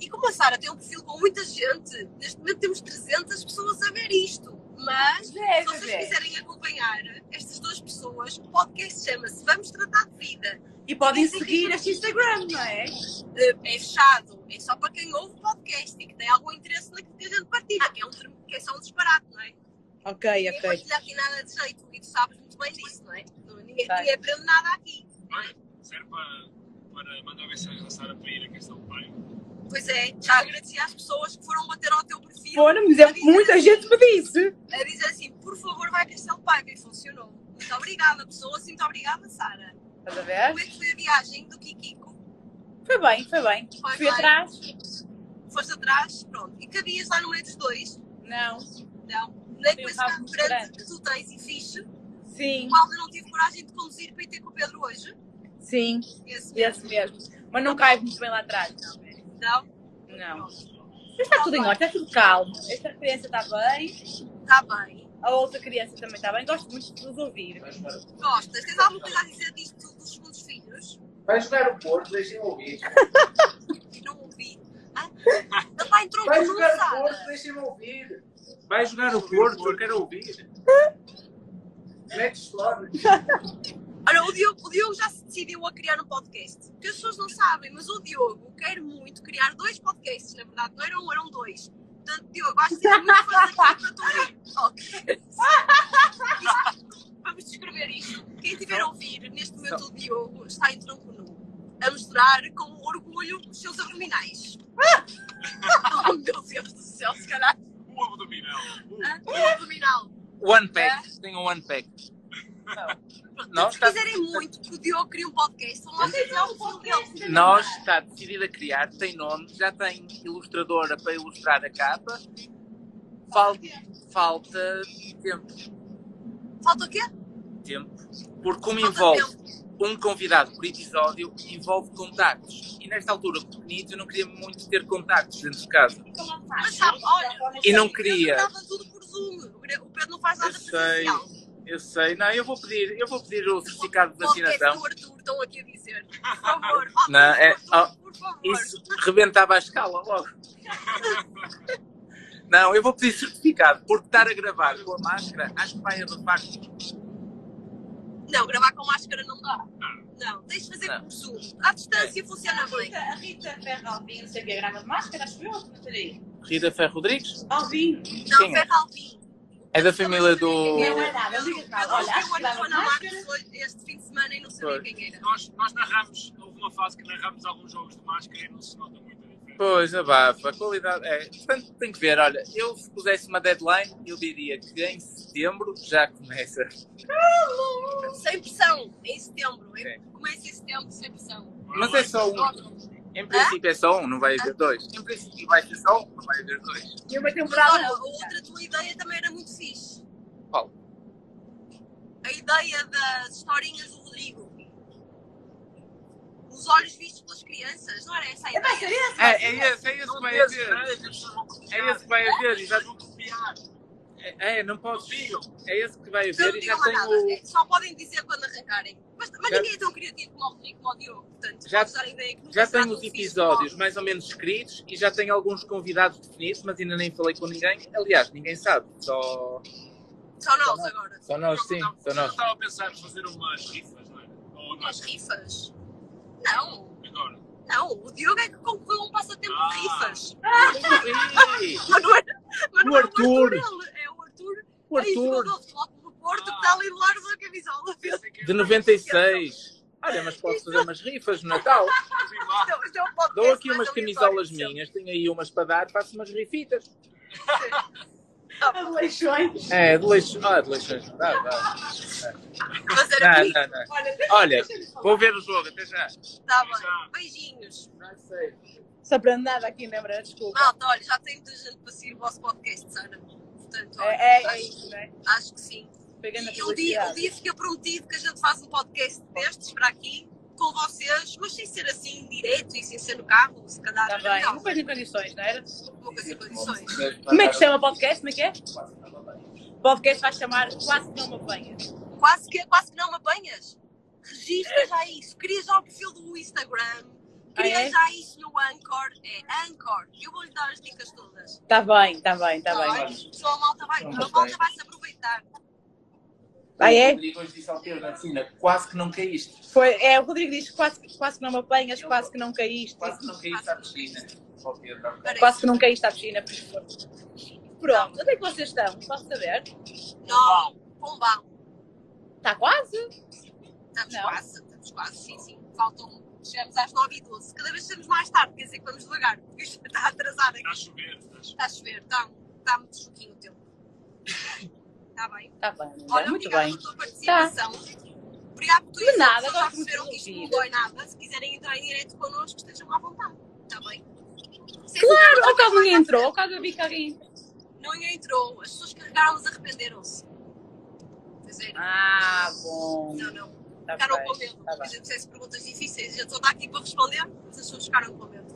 E como a Sara tem um perfil com muita gente, neste momento temos 300 pessoas a ver isto. Mas, É, se vocês quiserem acompanhar estas duas pessoas, o podcast chama-se Vamos Tratar de Vida. E podem seguir este Instagram, não é? Eh, É fechado, é só para quem ouve o podcast e que tem algum interesse naquilo que a gente partilha, que é, um, termo- que é só um disparate, não é? Ok, Ninguém partilha aqui nada de jeito e tu sabes muito bem disso, não é? Não- Ninguém, Sei. ninguém aprende nada aqui. Olha, serve para, para mandar mensagem à Sara para ir a questão do pai. Pois é, já agradeci às pessoas que foram bater ao teu perfil Foram, mas é, muita gente me disse. a dizer assim, por favor vai Castelo Paiva e funcionou. Muito obrigada, pessoas, muito obrigada, Sara. Estás a ver? Como é que foi a viagem do Kikiko? Foi bem, foi bem. Foi Fui bem. atrás. Foste atrás, pronto. E cabias lá no meio dos dois? Não. Não. Nem com esse carro grande que tu tens e fixe. Sim, O Aldo não tive coragem de conduzir para ir ter com o Pedro hoje. sim. Esse Esse mesmo. Mas não cai muito bem lá atrás, não. Não? Não. Mas está tudo em ordem, está tudo calmo. Esta criança está bem, Está bem. a outra criança também está bem. Gosto muito de os ouvir. Gostas? Tens alguma coisa a dizer disto dos segundos filhos? Vai jogar o Porto, deixem ouvir. Não ouvi. Ah, Ele vai entrou Vai jogar o. Porto, deixem ouvir. Vai jogar o Porto, eu quero ouvir. Mete história. Olha, o Diogo, o Diogo já se decidiu a criar um podcast. Que as pessoas não sabem, mas o Diogo quer muito criar dois podcasts, na verdade. Não eram um, eram dois. Portanto, Diogo, acho que tens muito fã aqui para ouvir. Ok. Vamos descrever isto. Quem estiver a ouvir, neste momento o Diogo está em tronco nu. A mostrar com orgulho os seus abdominais. oh, meu Deus do céu, se calhar. O abdominal. O- O abdominal. One pack, tem um one pack. Não, se está- quiserem muito que o Diogo crie um podcast, vão lá perfil dele. Nós está decidido a criar, tem nome, já tem ilustradora para ilustrar a capa. Falta, falta tempo. Falta o quê? tempo. Porque como Falta envolve tempo. um convidado por episódio, envolve contactos. E nesta altura, pequenitos, eu não queria muito ter contactos dentro de casa. Mas sabe, olha, E não queria. tudo por Zoom. O Pedro não faz nada presencial. Eu sei, não, eu vou pedir, eu vou pedir o certificado de vacinação. do Arthur, estão aqui a dizer. Por favor. Não, é- Arthur, por favor. Isso rebentava a escala logo. Não, eu vou pedir certificado, porque estar a gravar com a máscara, acho que vai abafar. Não, gravar com máscara não dá. Não, tens de fazer Não. por Zoom. À distância funciona A bem. Rita, a Rita Ferro Alvim, não sei o que, grava de máscara, acho eu. Não sei. Rita Ferro Rodrigues? Alvim. Não, é? Ferro Alvim. É da família do. É nada, não digas nada. Olha, acho que Pedro grava foi de na máscara. Marcos este fim de semana e não sabia quem era. Nós, nós narramos, houve uma fase que narramos alguns jogos de máscara e não se nota muito a. Pois, abafa, a qualidade é. Portanto, tem que ver, olha, eu se pusesse uma deadline, eu diria que em setembro já começa. Sem pressão, em setembro. Em-. Começa em setembro, sem pressão. Mas é só um. Em princípio é só um, não vai haver dois. Em princípio vai ser só um, não vai haver dois. E uma Mas temporada. olha, a outra tua ideia também era muito fixe. Qual? A ideia das historinhas do Rodrigo. Os olhos vistos pelas crianças, não era essa a É, ideia? É, é esse. esse, é esse que vai haver. É esse que vai haver, exato. É, é, não pode. É esse que vai Não haver e já tem o. é, só podem dizer quando arrancarem. Mas, mas Já- ninguém é tão criativo como o Rodrigo como o Diogo, portanto, Já- Já tem os fixe episódios como- mais ou menos escritos e já tem alguns convidados definidos, mas ainda nem falei com ninguém. Aliás, ninguém sabe, só, Só nós agora. só nós, sim, Não, só Eu nós. estava a pensar em fazer umas rifas, não é? Ou não Umas rifas. Não, Agora. não, o Diogo é que concorreu a um passatempo Ah. de rifas. Ih, Mas não é, mas não O é Arthur. ele, é o Arthur, O ex-jogador Arthur, de futebol do Porto, que está ali do lado da camisola. De 96. Olha, mas posso fazer umas rifas no Natal. Isto é- Dou aqui umas camisolas de sempre. minhas, tenho aí umas para dar, faço umas rifitas. Ah, Leixões. É, de leixões. Ah, de leixões. Dá, dá. Mas era Não, não, não. Olha. Vou ver o jogo, até já. Tá bem. Já. Beijinhos. Já sei. Só para nada aqui, lembra? Desculpa. Malta, olha, já tem muita gente para seguir o vosso podcast, Sara. Portanto, olha, É, é, é acho, isso, não é? acho que sim. Pegando a E o dia, o publicidade. dia fica prometido que a gente faz um podcast destes para aqui, com vocês, mas sem ser assim direto e sem ser no carro, se calhar. Tá bem. Uma coisa em condições, não era? Uma coisa em condições. Como é que chama o podcast? Como é que é? O podcast vai chamar Quase que não me apanhas. Quase que, quase que não me apanhas. registra já isso, cria já o perfil do Instagram, cria Ah, é? já isso no Anchor, é Anchor. Eu vou lhe dar as dicas todas. Está bem, está bem, está Tá bem. Só a malta vai, a malta vai se aproveitar. Ah, é? O Rodrigo hoje disse ao Pedro na piscina, quase que não caíste. Foi, é, o Rodrigo diz quase, quase que não me apanhas, quase que não caíste. Quase que não caíste à piscina. Quase que não caíste à piscina. por favor. Pronto, onde é que vocês estão? Posso saber? Não, Pombal. Está quase? Estamos Não. quase, estamos quase, sim, sim. Faltam, chegamos às 9h12. Cada vez chegamos mais tarde, quer dizer que vamos devagar, porque isto está atrasado aqui. Está a chover. Está a chover. Está a chover, está, está muito choquinho o tempo. Está bem. Está bem, Olha, muito obrigada bem. pela tua participação. Obrigada por tu De nada, já perceberam de que isto não dói nada. Se quiserem entrar em direto connosco, estejam à vontade. Está bem? Claro, ou caso ninguém entrou, ou caso eu vi que alguém. Não entrou. As pessoas que carregaram, mas arrependeram-se. É. Ah, bom. Não, não. Tá Ficaram bem, com medo. tá A bem. gente fizesse perguntas difíceis. Eu estou aqui para responder, mas as pessoas ficaram com medo.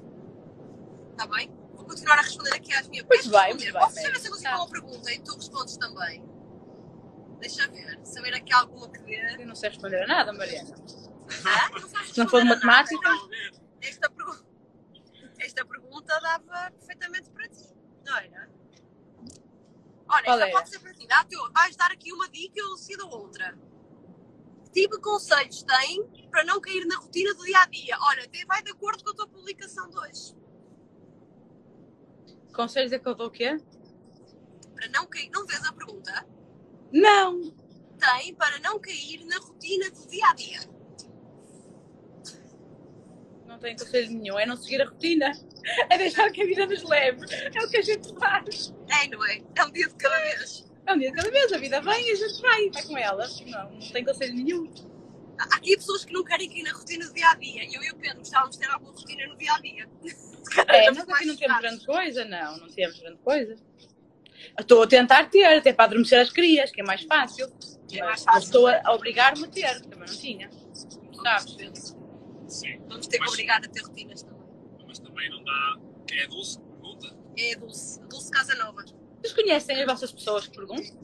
Está bem? Vou continuar a responder aqui às minhas Muito bem, responder. muito bem, Posso saber se eu consigo Tá. uma pergunta e tu respondes também? Deixa ver. Saber aqui alguma que dê. Eu não sei responder a nada, Mariana. Ah, não Se não for nada. matemática. Esta, pergu- esta pergunta dava perfeitamente para ti, não era? Olha, Qual esta era? pode ser para ti. Dá vais dar aqui uma dica e eu decido outra. Que tipo de conselhos tem para não cair na rotina do dia a dia? Olha, até vai de acordo com a tua publicação de hoje. Conselhos é que eu dou o quê? Para não cair, não vês a pergunta? Não! Tem para não cair na rotina do dia a dia. Não tenho conselho nenhum, é não seguir a rotina. É deixar que a vida nos leve. É o que a gente faz. É, não é? É um dia de cada vez. É um dia de cada vez, a vida vem e a gente vai, vai com ela. Não, não tem conselho nenhum. Há aqui pessoas que não querem cair na rotina do dia a dia. Eu e o Pedro gostávamos de ter alguma rotina no dia a dia. É, nós aqui não temos grande coisa, não, não temos grande coisa. Estou a tentar ter, até para adormecer as crias, que é mais fácil. É mais Mas fácil. Estou a obrigar-me a ter, que também não tinha. Sabes? Sim. Vamos ter que Mas- obrigar a ter rotinas também. Mas também não dá. É doce? Pergunta. É a Dulce, a Dulce Casa Nova. Vocês conhecem as vossas pessoas que perguntam?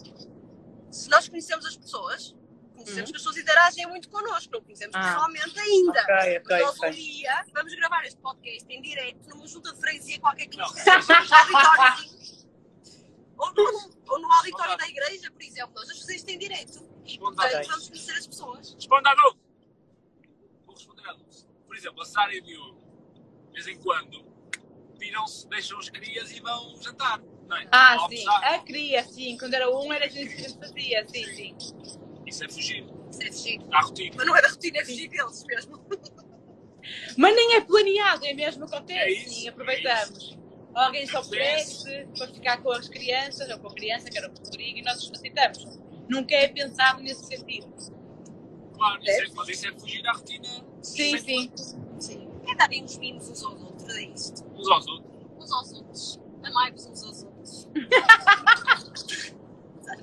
Se nós conhecemos as pessoas, conhecemos que as pessoas interagem muito connosco, não conhecemos Ah. pessoalmente ainda. Ok, Mas nós um dia vamos gravar este podcast em direto numa junta de freguesia qualquer que Não. nos seja auditóriozinho. ou, no, ou no auditório da igreja, por exemplo. Nós vamos fazer isto em direto. Responda Portanto, vamos conhecer as pessoas. Responda à Dulce. Vou responder à Dulce. Por exemplo, a Sara e o Diogo, de vez em quando, tiram-se, deixam os crias e vão jantar. Não é? Ah, sim, a cria, sim. Quando era um, era gente que a gente fazia, sim, sim. Isso é fugir Isso é fugir. à rotina. Mas não é da rotina, é fugir deles mesmo. Mas nem é planeado, é mesmo acontece, É isso, sim, é aproveitamos. Alguém só Acontece. oferece para ficar com as crianças, ou com a criança, que era o Rodrigo, e nós facilitamos. Nunca é pensado nesse sentido. Claro, isso é, mas isso é fugir à rotina Sim, sim. Sim. É darem uns mimos uns aos outros, é isto. uns aos outros. Uns aos outros. Amai-vos uns aos outros.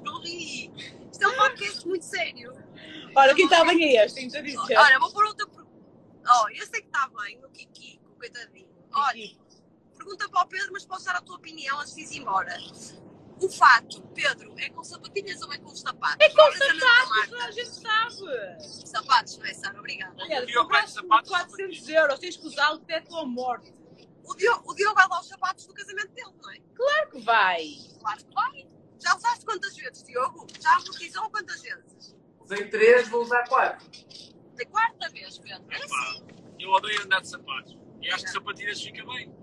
Não ri. Isto é um podcast muito sério. Olha, quem está bem é este, a. Olha, vou pôr outra pergunta. Oh, eu sei que está bem, o Kiki, o coitadinho. Olha, pergunta para o Pedro, mas posso dar a tua opinião antes de ir embora. O fato, Pedro, é com sapatilhas ou é com sapatos? É com sapatos, a gente sabe. Sapatos, não é, Sara? Obrigada. Olha, O compraste sapatos por 400 euros, tens que usá-lo até a tua morte. O Diogo, o Diogo vai lá os sapatos do casamento dele, não é? Claro que vai. Claro que vai. Já usaste quantas vezes, Diogo? Já amortizou quantas vezes? Usei três, vou usar quatro. Da quarta vez, Pedro. É assim. eu odeio andar de sapatos. E acho que sapatilhas fica bem.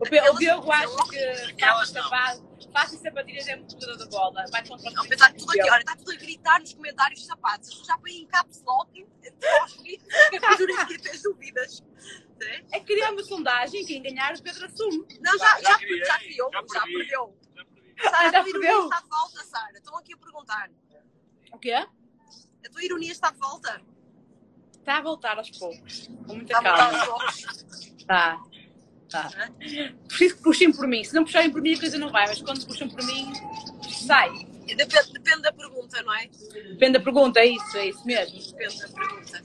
O, Pe- o Diogo acha que Aquelas fácil não. sapato, fácil sapatilhas é muito jogador da bola. Vai contra os Não, está tudo aqui, olha, está tudo a gritar nos comentários de sapatos. Pessoas já põem em caps lock, aos gritos, que é ter dúvidas. É? É criar uma sondagem, quem ganhar o Pedro assume. Não, já, Já já, criei, já criou, já já, perdeu. Sara, Ah, a já tua ironia perdeu? está de volta, Sara. Estão aqui a perguntar. O quê? A tua ironia está de volta? Está a voltar aos poucos. Com muita Está a voltar calma. aos poucos. Tá. Tá. Preciso que puxem por mim. Se não puxarem por mim, a coisa não vai. Mas quando puxam por mim, sai. Depende, depende da pergunta, não é? Depende da pergunta, é isso, é isso mesmo. Depende da pergunta.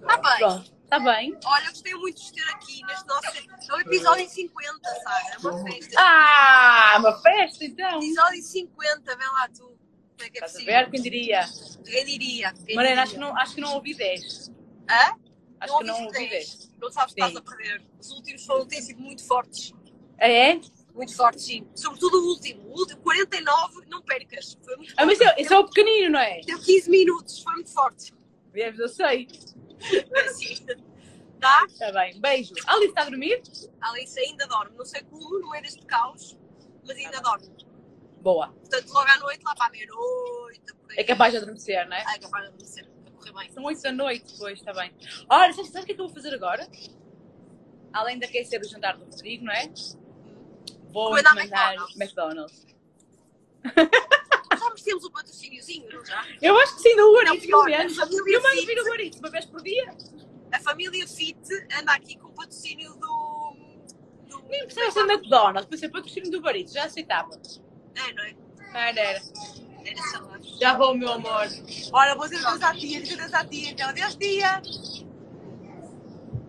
Está bem. Pronto, está bem. Olha, eu gostei muito de ter aqui neste nosso. É o episódio 50, Sara. É uma festa. Ah, uma festa então. Episódio 50, vem lá tu. Como é que é Estás a ver? Quem diria? Quem diria? Quem Mariana, diria? acho que não, acho que não ouvi 10. Hã? Acho que não ouvi 10. 10. Não sabes que estás a perder. Os últimos foram, têm sido muito fortes. Ah, é? Muito fortes, sim. Sobretudo o último. O último, 49, não percas. Foi muito Ah, mas forte. isso é, é o pequenino, não é? Teve 15 minutos, foi muito forte. Vês, eu sei. Assim. Tá? Está bem. Beijo. Alice está a dormir? Alice ainda dorme. Não sei como, no meio deste caos, mas ainda dorme. Boa. Portanto, logo à noite, lá para a meia-noite. É capaz de adormecer, não é? Ah, é capaz de adormecer, a correr bem. São 8 da noite, depois, está bem. Olha, sabes, sabes o que é que eu vou fazer agora? Além de aquecer o jantar do Rodrigo, não é? Vou Encomendar encomendar McDonald's. McDonald's. Já merecemos um patrocíniozinho, não já? Eu acho que sim, no pior, pelo menos. Eu mando vir o Uber Eats uma vez por dia. A família Fit anda aqui com o patrocínio do. do Nem precisa ser McDonald's, pode ser patrocínio do Eats, já aceitava. É, não é? Era, era. Era salário. Já vou, meu amor. Olha, vou dizer adeus à tia, dizer adeus à tia. Então, adeus, tia.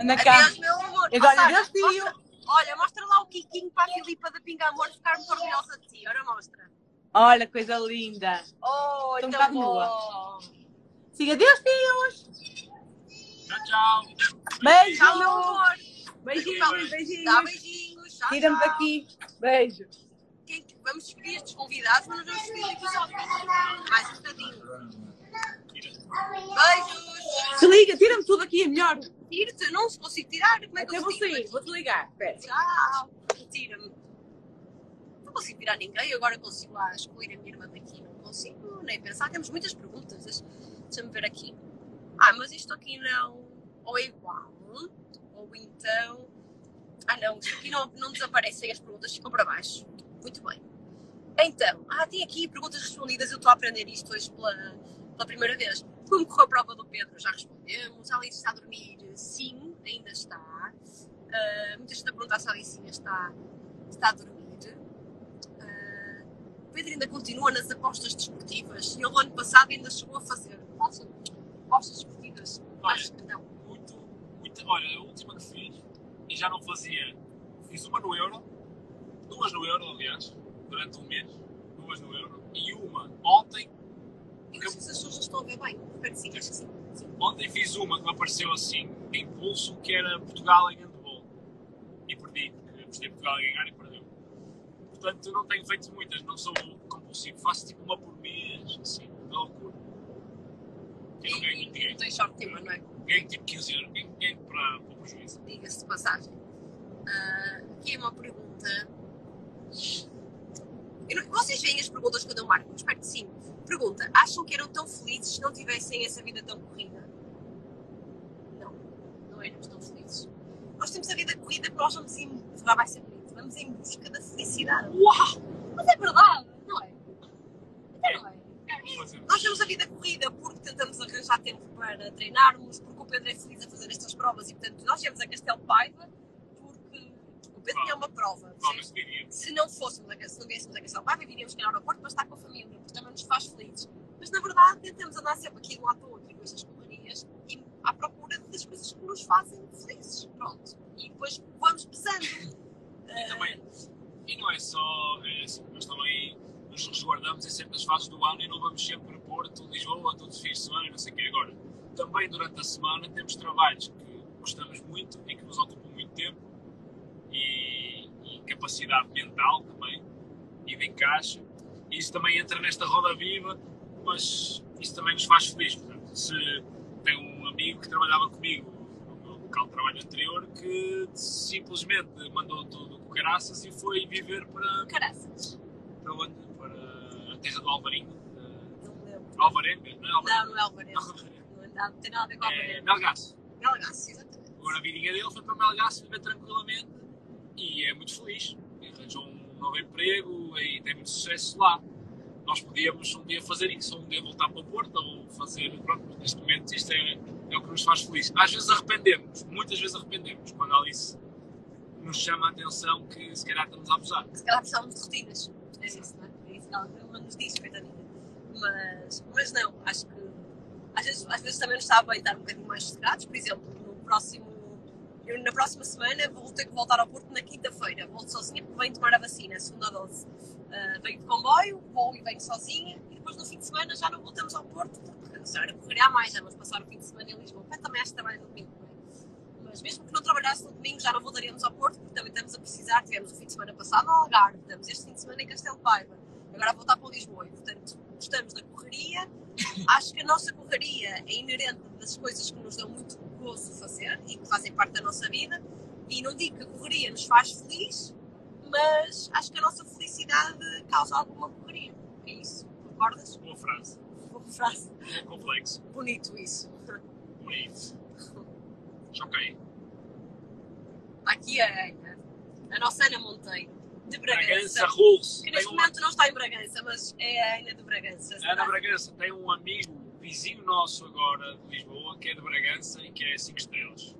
Anda cá. Adeus, meu amor. Sara, adeus, tio. mostra- Olha, mostra lá o Kikinho para a Filipa da Pinga Amor ficar muito orgulhosa de ti. Ora, mostra. Olha, coisa linda. Oh, um então bocado bom. Sim, adeus, tios. Tchau, tchau. Beijo. Tchau, meu amor. Beijinhos, Dá beijinhos. beijinhos. Tchau, Tira-me daqui. Beijo. Quem- Vamos despedir estes convidados, mas não vamos despedir o episódio. Mais um bocadinho. Beijos. Desliga, tira-me tudo aqui, é melhor. Tira-te, não se consigo tirar. Como é que Até eu vou sair, vou-te ligar. Espera. Tchau. Tira-me. Não consigo tirar ninguém, agora consigo lá excluir a minha irmã daqui. Não consigo nem pensar. Temos muitas perguntas. Deixa- Deixa-me ver aqui. Ah, mas isto aqui não. Ou é igual. Ou então. Ah, não. Isto aqui não, não desaparecem as perguntas, ficam para baixo. Muito bem. Então, ah, tem aqui perguntas respondidas. Eu estou a aprender isto hoje pela, pela primeira vez. Como correu a prova do Pedro? Já respondemos. A Alice está a dormir? Sim, ainda está. Ah, muita gente a perguntar se a Alicinha está, está a dormir. O Pedro ainda continua nas apostas desportivas e ele, ano passado, ainda chegou a fazer apostas apostas desportivas. Acho que não. Muito, muito. Olha, a última que fiz, e já não fazia. Fiz uma no Euro, duas no Euro, aliás, durante um mês, duas no Euro, e uma ontem. Eu acho que as pessoas estão a ver bem. Espero que sim, acho que sim. sim. Ontem fiz uma que me apareceu assim, de impulso, que era Portugal em handball. E perdi, porque apostei Portugal a ganhar e perdeu. Portanto, não tenho feito muitas, não sou compulsivo. Faço tipo uma por mês, assim, da loucura. Eu não ganho muito Não dinheiro. tem sorte nenhuma, não é? Ganho tipo 15 euros, ganho, para, para o prejuízo. diga-se de passagem. Ah, aqui é uma pergunta. Não- vocês veem as perguntas quando eu marco? Espero que sim. Pergunta: acham que eram tão felizes se não tivessem essa vida tão corrida? Não, não éramos tão felizes. Nós temos a vida corrida porque nós vamos. Já vai ser vamos em busca da felicidade. Uau! Mas é verdade, não é? Então não é? Nós temos a vida corrida porque tentamos arranjar tempo para treinarmos, porque o Pedro é feliz a fazer estas provas e, portanto, nós viemos a Castelo Paiva porque o Pedro tinha uma prova. Vamos. Se não fôssemos a, se não viéssemos a Castelo Paiva, viríamos cá ao aeroporto para estar com a família, porque também nos faz felizes. Mas, na verdade, tentamos andar sempre aqui de um lado para o outro com estas correrias e à procura das coisas que nos fazem felizes. Pronto. E depois vamos pesando. E também, e não é só, é assim, nós também nos resguardamos em certas fases do ano e não vamos sempre Porto, Lisboa, todos os fins de semana, não sei o quê. Agora, também durante a semana temos trabalhos que gostamos muito e que nos ocupam muito tempo e, e capacidade mental também e de encaixe. Isso também entra nesta roda viva, mas isso também nos faz feliz. Se tem um amigo que trabalhava comigo local de trabalho anterior que simplesmente mandou tudo com caraças e foi viver para, Caraças. para onde? Para a terra do Alvarinho. Não me lembro. Alvarenga, não é Não, Alvarenga? não é Alvarenga. Não, é não tem nada a ver com É Alvarenga. Melgaço. Melgaço, exatamente. Agora a vidinha dele foi para Melgaço viver tranquilamente e é muito feliz. Arranjou um novo emprego e tem muito sucesso lá. Nós podíamos um dia fazer isso, um dia voltar para o Porto ou fazer. Pronto, neste momento isto é, é o que nos faz feliz. Às vezes arrependemos, muitas vezes arrependemos, quando a Alice nos chama a atenção que se calhar estamos a abusar. Se calhar precisávamos de rotinas. É isso, não é? É isso que ela nos diz, coitadinha. Mas, mas não, acho que às vezes, às vezes também nos está bem estar um bocadinho mais sossegados. Por exemplo, no próximo, eu na próxima semana vou ter que voltar ao Porto na quinta-feira. Volto sozinha porque venho tomar a vacina, a segunda dose. Ah, venho de comboio, vou e venho sozinha e depois no fim de semana já não voltamos ao Porto, correria a mais, já vamos passar o fim de semana em Lisboa. Eu também acho que trabalho no domingo, não é? Mas mesmo que não trabalhasse no domingo, já não voltaríamos ao Porto, porque também estamos a precisar. Tivemos o fim de semana passado ao Algarve, estamos este fim de semana em Castelo Paiva, agora a voltar para Lisboa. E, portanto, gostamos da correria. Acho que a nossa correria é inerente das coisas que nos dão muito gozo fazer e que fazem parte da nossa vida. E não digo que a correria nos faz feliz, mas acho que a nossa felicidade causa alguma correria. É isso, concordas? Boa frase. Frase. É complexo. Bonito isso. Bonito. Choquei. Aqui a Ana, a nossa Ana Monteiro, de Bragança. Bragança Rules. Que neste um, momento não está em Bragança, mas é a Ana de Bragança. Ana Bragança tem um amigo vizinho nosso agora de Lisboa que é de Bragança e que é 5 estrelas.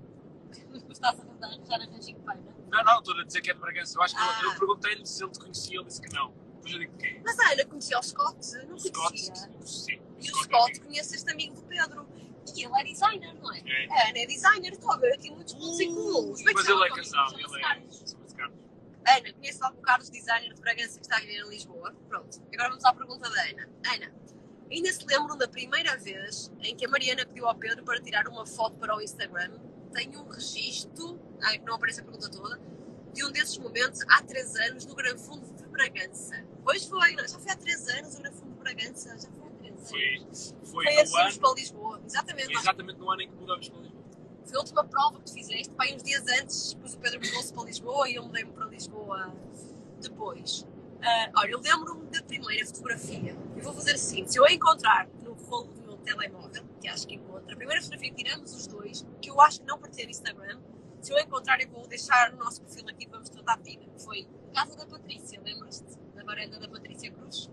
Estás a tentar arranjar arranjinho pai, não é? Não, não, estou a dizer que é de Bragança. Eu acho que Ah. eu, eu perguntei-lhe se ele te conhecia, ele disse que não. É. Mas a Ana conhecia o Scott, não Scott, conhecia. sim. E o Scott é conhece este amigo do Pedro. E ele é designer, não é? É. Ana é designer, estou a ver aqui muitos pontos em é que Mas ele é casado, ele é. Ana, conhece algum Carlos designer de Bragança que está a viver em Lisboa? Pronto. Agora vamos à pergunta da Ana. Ana, ainda se lembram da primeira vez em que a Mariana pediu ao Pedro para tirar uma foto para o Instagram? Tenho um registro, ai, não aparece a pergunta toda, de um desses momentos há três anos no Gran Fundo Bragança. Pois foi, já foi há três anos o Gran Fundo de Bragança, já foi há três anos. Foi, foi, Foi assim ano, para Lisboa, exatamente. exatamente no ano em que mudamos para Lisboa. foi a última prova que tu fizeste, pai, uns dias antes, depois o Pedro mudou-se para Lisboa e eu mudei-me para Lisboa depois. Ah, olha, eu lembro-me da primeira fotografia. Eu vou fazer assim: se eu a encontrar no rolo do meu telemóvel, que acho que encontro, a primeira fotografia que tiramos os dois, que eu acho que não partilhei no Instagram, se eu a encontrar, eu vou deixar no nosso perfil aqui, vamos tratar de vida. Foi Casa da Patrícia, lembras-te? Da varanda da Patrícia Cruz.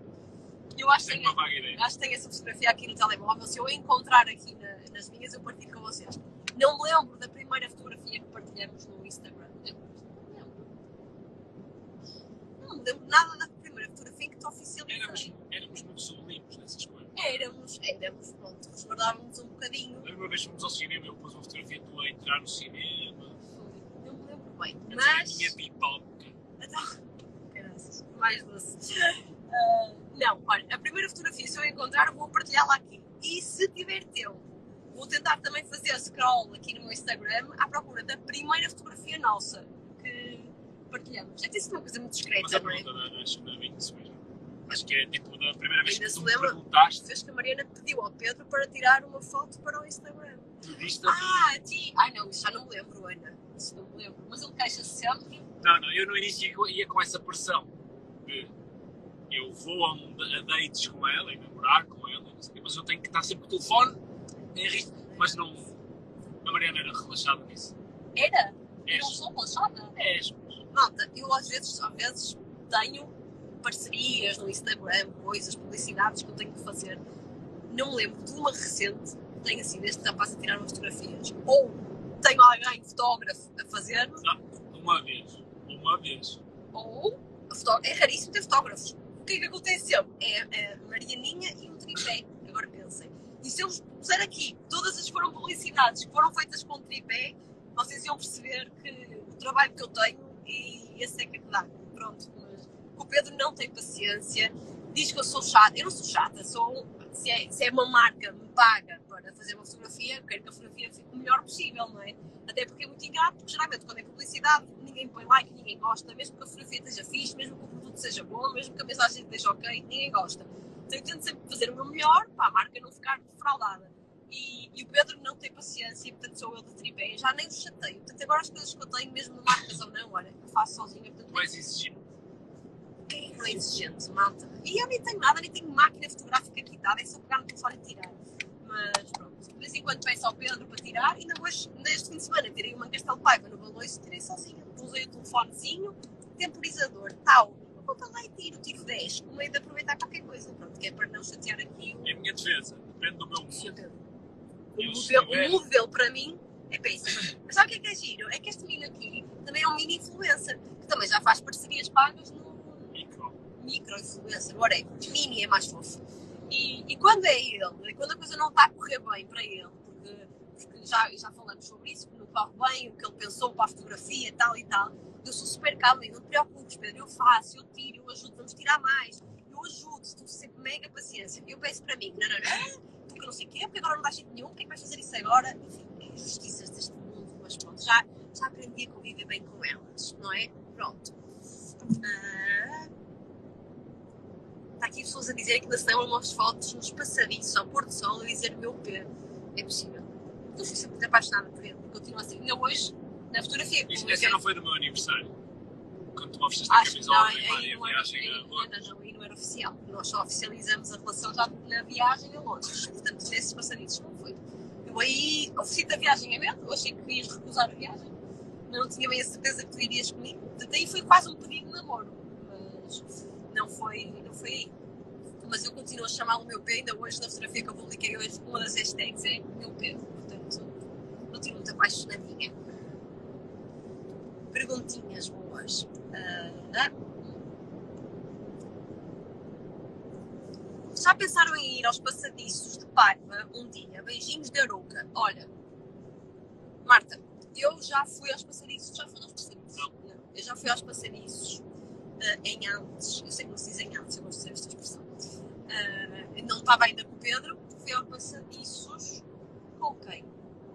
Eu acho que Tenho tenho, uma vaga ideia. acho que tenho essa fotografia aqui no telemóvel. Se eu a encontrar aqui na- nas minhas, eu partilho com vocês. Não me lembro da primeira fotografia que partilhamos no Instagram. Lembras? Não me lembro. Não me lembro nada da primeira fotografia que te Éramos, oficializei. éramos muito sublimes nessas coisas. Éramos, éramos, pronto, resguardávamos um bocadinho. A primeira vez fomos ao cinema, eu pus uma fotografia tua a entrar no cinema. Não me lembro bem. Mas. Graças. Mais doce. Não, olha, a primeira fotografia, se eu encontrar, vou partilhá-la aqui. E se tiver tempo, vou tentar também fazer scroll aqui no meu Instagram à procura da primeira fotografia nossa que partilhamos. É que isso é uma coisa muito discreta, não é? acho que não é. Acho que é tipo da primeira vez Ainda que tu lembra? perguntaste, Fez que a Mariana pediu ao Pedro para tirar uma foto para o Instagram. tu diste. Ah, ti! Ai não, isso já não me lembro, Ana. Isso não me lembro. Mas ele queixa-se sempre. Não, não, eu no início ia, com essa pressão de eu vou a, um, a dates com ela e namorar com ela, não mas eu tenho que estar sempre com o telefone em risco. Mas não. A Mariana era relaxada nisso. Era? Eu És. não sou relaxada. És. Malta, eu às vezes, às vezes tenho parcerias no Instagram, coisas, publicidades que eu tenho que fazer. Não me lembro de uma recente que tenha sido este rapaz a tirar umas fotografias. Ou tenho alguém fotógrafo a fazer, Uma vez. Uma vez. ou é raríssimo ter fotógrafos. O que é que acontece sempre? É a Marianinha e um tripé. Agora pensem. E se eu vos puser aqui, todas as foram publicidades que foram feitas com tripé, vocês iam perceber que o trabalho que eu tenho e a seca que dá. Pronto, mas o Pedro não tem paciência, diz que eu sou chata. Eu não sou chata, sou. Se é, se é uma marca me paga para fazer uma fotografia, quero que a fotografia fique o melhor possível, não é? Até porque é muito ingrato, porque geralmente quando é publicidade ninguém põe like, ninguém gosta, mesmo que a fotografia esteja fixe, mesmo que o produto seja bom, mesmo que a mensagem esteja ok, ninguém gosta. Então eu tento sempre fazer o meu melhor para a marca não ficar defraudada. E, e o Pedro não tem paciência, e, portanto sou eu de tripé, já nem o chateio. Portanto, agora as coisas que eu tenho, mesmo de marcas ou não, olha, eu faço sozinha, portanto, Tu és exigente. quem que não é exigente, malta? E eu nem tenho nada, nem tenho máquina fotográfica quitada, é só pegar no telefone e tirar. Mas pronto, vez em quando peço ao Pedro para tirar, e ainda hoje, neste fim de semana, tirei uma Castelo Paiva no Baloiço e tirei sozinha. Usei o telefonezinho, temporizador, tal. Vou para lá e tiro, tiro 10, com medo de aproveitar qualquer coisa, pronto, que é para não chatear aqui o Em minha defesa, depende do meu. Eu, O modelo, o modelo para mim é péssimo. Mas sabe o que é que é giro? É que este menino aqui também é um mini influencer, que também já faz parcerias pagas no, Micro. micro-influencer, whatever. Mini é mais fofo. E, e quando é ele, quando a coisa não está a correr bem para ele, porque, porque já, já falamos sobre isso, que não corre bem, o que ele pensou para a fotografia tal e tal, eu sou super calma e não te preocupes, Pedro, eu faço, eu tiro, eu ajudo, vamos tirar mais. eu ajudo, estou sempre mega paciência. Eu peço para mim, não, não, não, porque não sei o quê, porque agora não dá jeito nenhum, porque é que vais fazer isso agora? Enfim, é injustiças deste mundo, mas pronto, já, já aprendi a conviver bem com elas, não é? Pronto. Ah, Está aqui pessoas a dizer que na semana eu mostro fotos nos passadiços ao pôr do sol a dizer meu pé. É possível. Eu fui sempre muito apaixonada por ele. Continuo assim. Ainda hoje, na fotografia. Isso, essa não foi no meu aniversário. Quando tu me ofereceste a não, camisola não, era, viagem a aí, não, Londres. não, aí não era oficial. Nós só oficializamos a relação já na viagem a Londres. Portanto, nesses passadiços não foi. Eu aí ofereci-te a viagem a medo, eu achei que ias recusar a viagem, mas não tinha bem a certeza que tu irias comigo. Portanto, aí foi quase um pedido de namoro, mas não foi, não foi aí. Mas eu continuo a chamá-lo meu pé, ainda hoje na fotografia que eu publiquei hoje, uma das hashtags é meu pé. Portanto, continuo muito apaixonadinha. Perguntinhas boas. Ah, Já pensaram em ir aos passadiços de Paiva um dia? Beijinhos de Arouca. Olha, Marta, eu já fui aos passadiços. Já fui aos passadiços? Eu já fui aos passadiços ah, em Antes. Eu sei que não se diz em Antes, eu gosto de dizer esta expressão. Ah, não estava ainda com o Pedro. Fui aos passadiços com quem?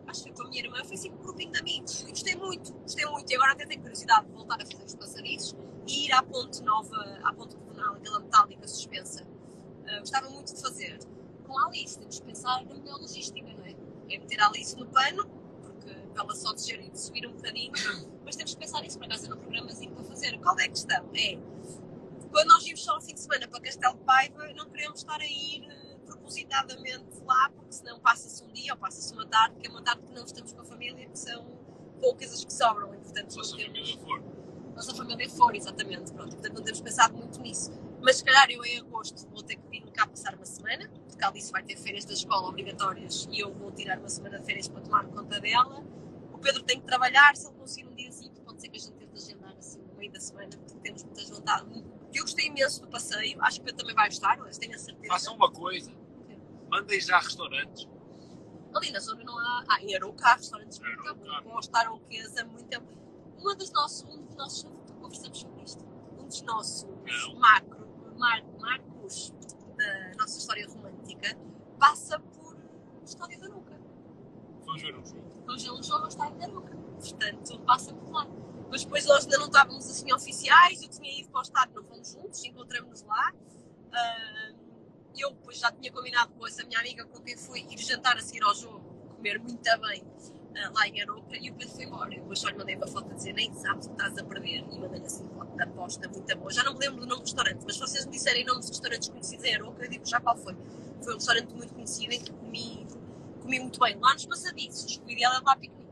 Acho que foi com a minha irmã. Foi assim um grupinho de. E gostei muito, gostei muito. E agora até tenho curiosidade de voltar a fazer os passadiços e ir à Ponte Nova, à Ponte Coronal, aquela metálica suspensa. Uh, gostava muito de fazer. Com a Alice, temos que pensar na melhor logística, não é? É meter a Alice no pano, ela só descer e subir um bocadinho, mas temos que pensar nisso, para acaso no programazinho para fazer. Qual é a questão? É, quando nós vimos só ao fim de semana para Castelo de Paiva, não queremos estar a ir eh, propositadamente lá, porque senão passa-se um dia ou passa-se uma tarde, que é uma tarde que não estamos com a família, que são poucas as que sobram, e portanto não fosse a temos família for. nossa família for, exatamente. Pronto, portanto, não temos pensado muito nisso. Mas se calhar eu em agosto vou ter que vir cá passar uma semana, porque Alice vai ter férias da escola obrigatórias e eu vou tirar uma semana de férias para tomar conta dela. O Pedro tem que trabalhar, se ele conseguir um diazinho, pode ser que a gente tente agendar assim no meio da semana, porque temos muitas vontades. Eu gostei imenso do passeio, acho que o Pedro também vai gostar, mas tenho a certeza. Façam uma coisa. Mandem já restaurantes. Ali na zona não há. Ah, em Arouca há restaurantes muito bons. De Arouquesa, muito bom. Uma dos nossos. Um dos nossos. Conversamos sobre isto. Um dos nossos Não. macro, mar, marcos da nossa história romântica passa por Estádio da Arouca. Vamos ver um jogo. Vamos ver um jogo ao Estádio da Arouca. Portanto, passa por lá. Mas depois nós ainda não estávamos assim oficiais. Eu tinha ido para o estádio, não fomos juntos, encontramos-nos lá. Ah, eu depois já tinha combinado com essa minha amiga com quem fui ir jantar a seguir ao jogo, comer muito bem ah, lá em Arouca e o Pedro foi embora. Eu depois só lhe mandei uma foto a dizer nem sabes o que estás a perder e mandei-lhe assim foto da aposta muito boa. Já não me lembro do nome do restaurante, mas se vocês me disserem nomes de restaurantes conhecidos em Arouca, eu digo já qual foi. Foi um restaurante muito conhecido em que comi, comi muito bem. Lá nos passadiços, o ideal é lá piquenique.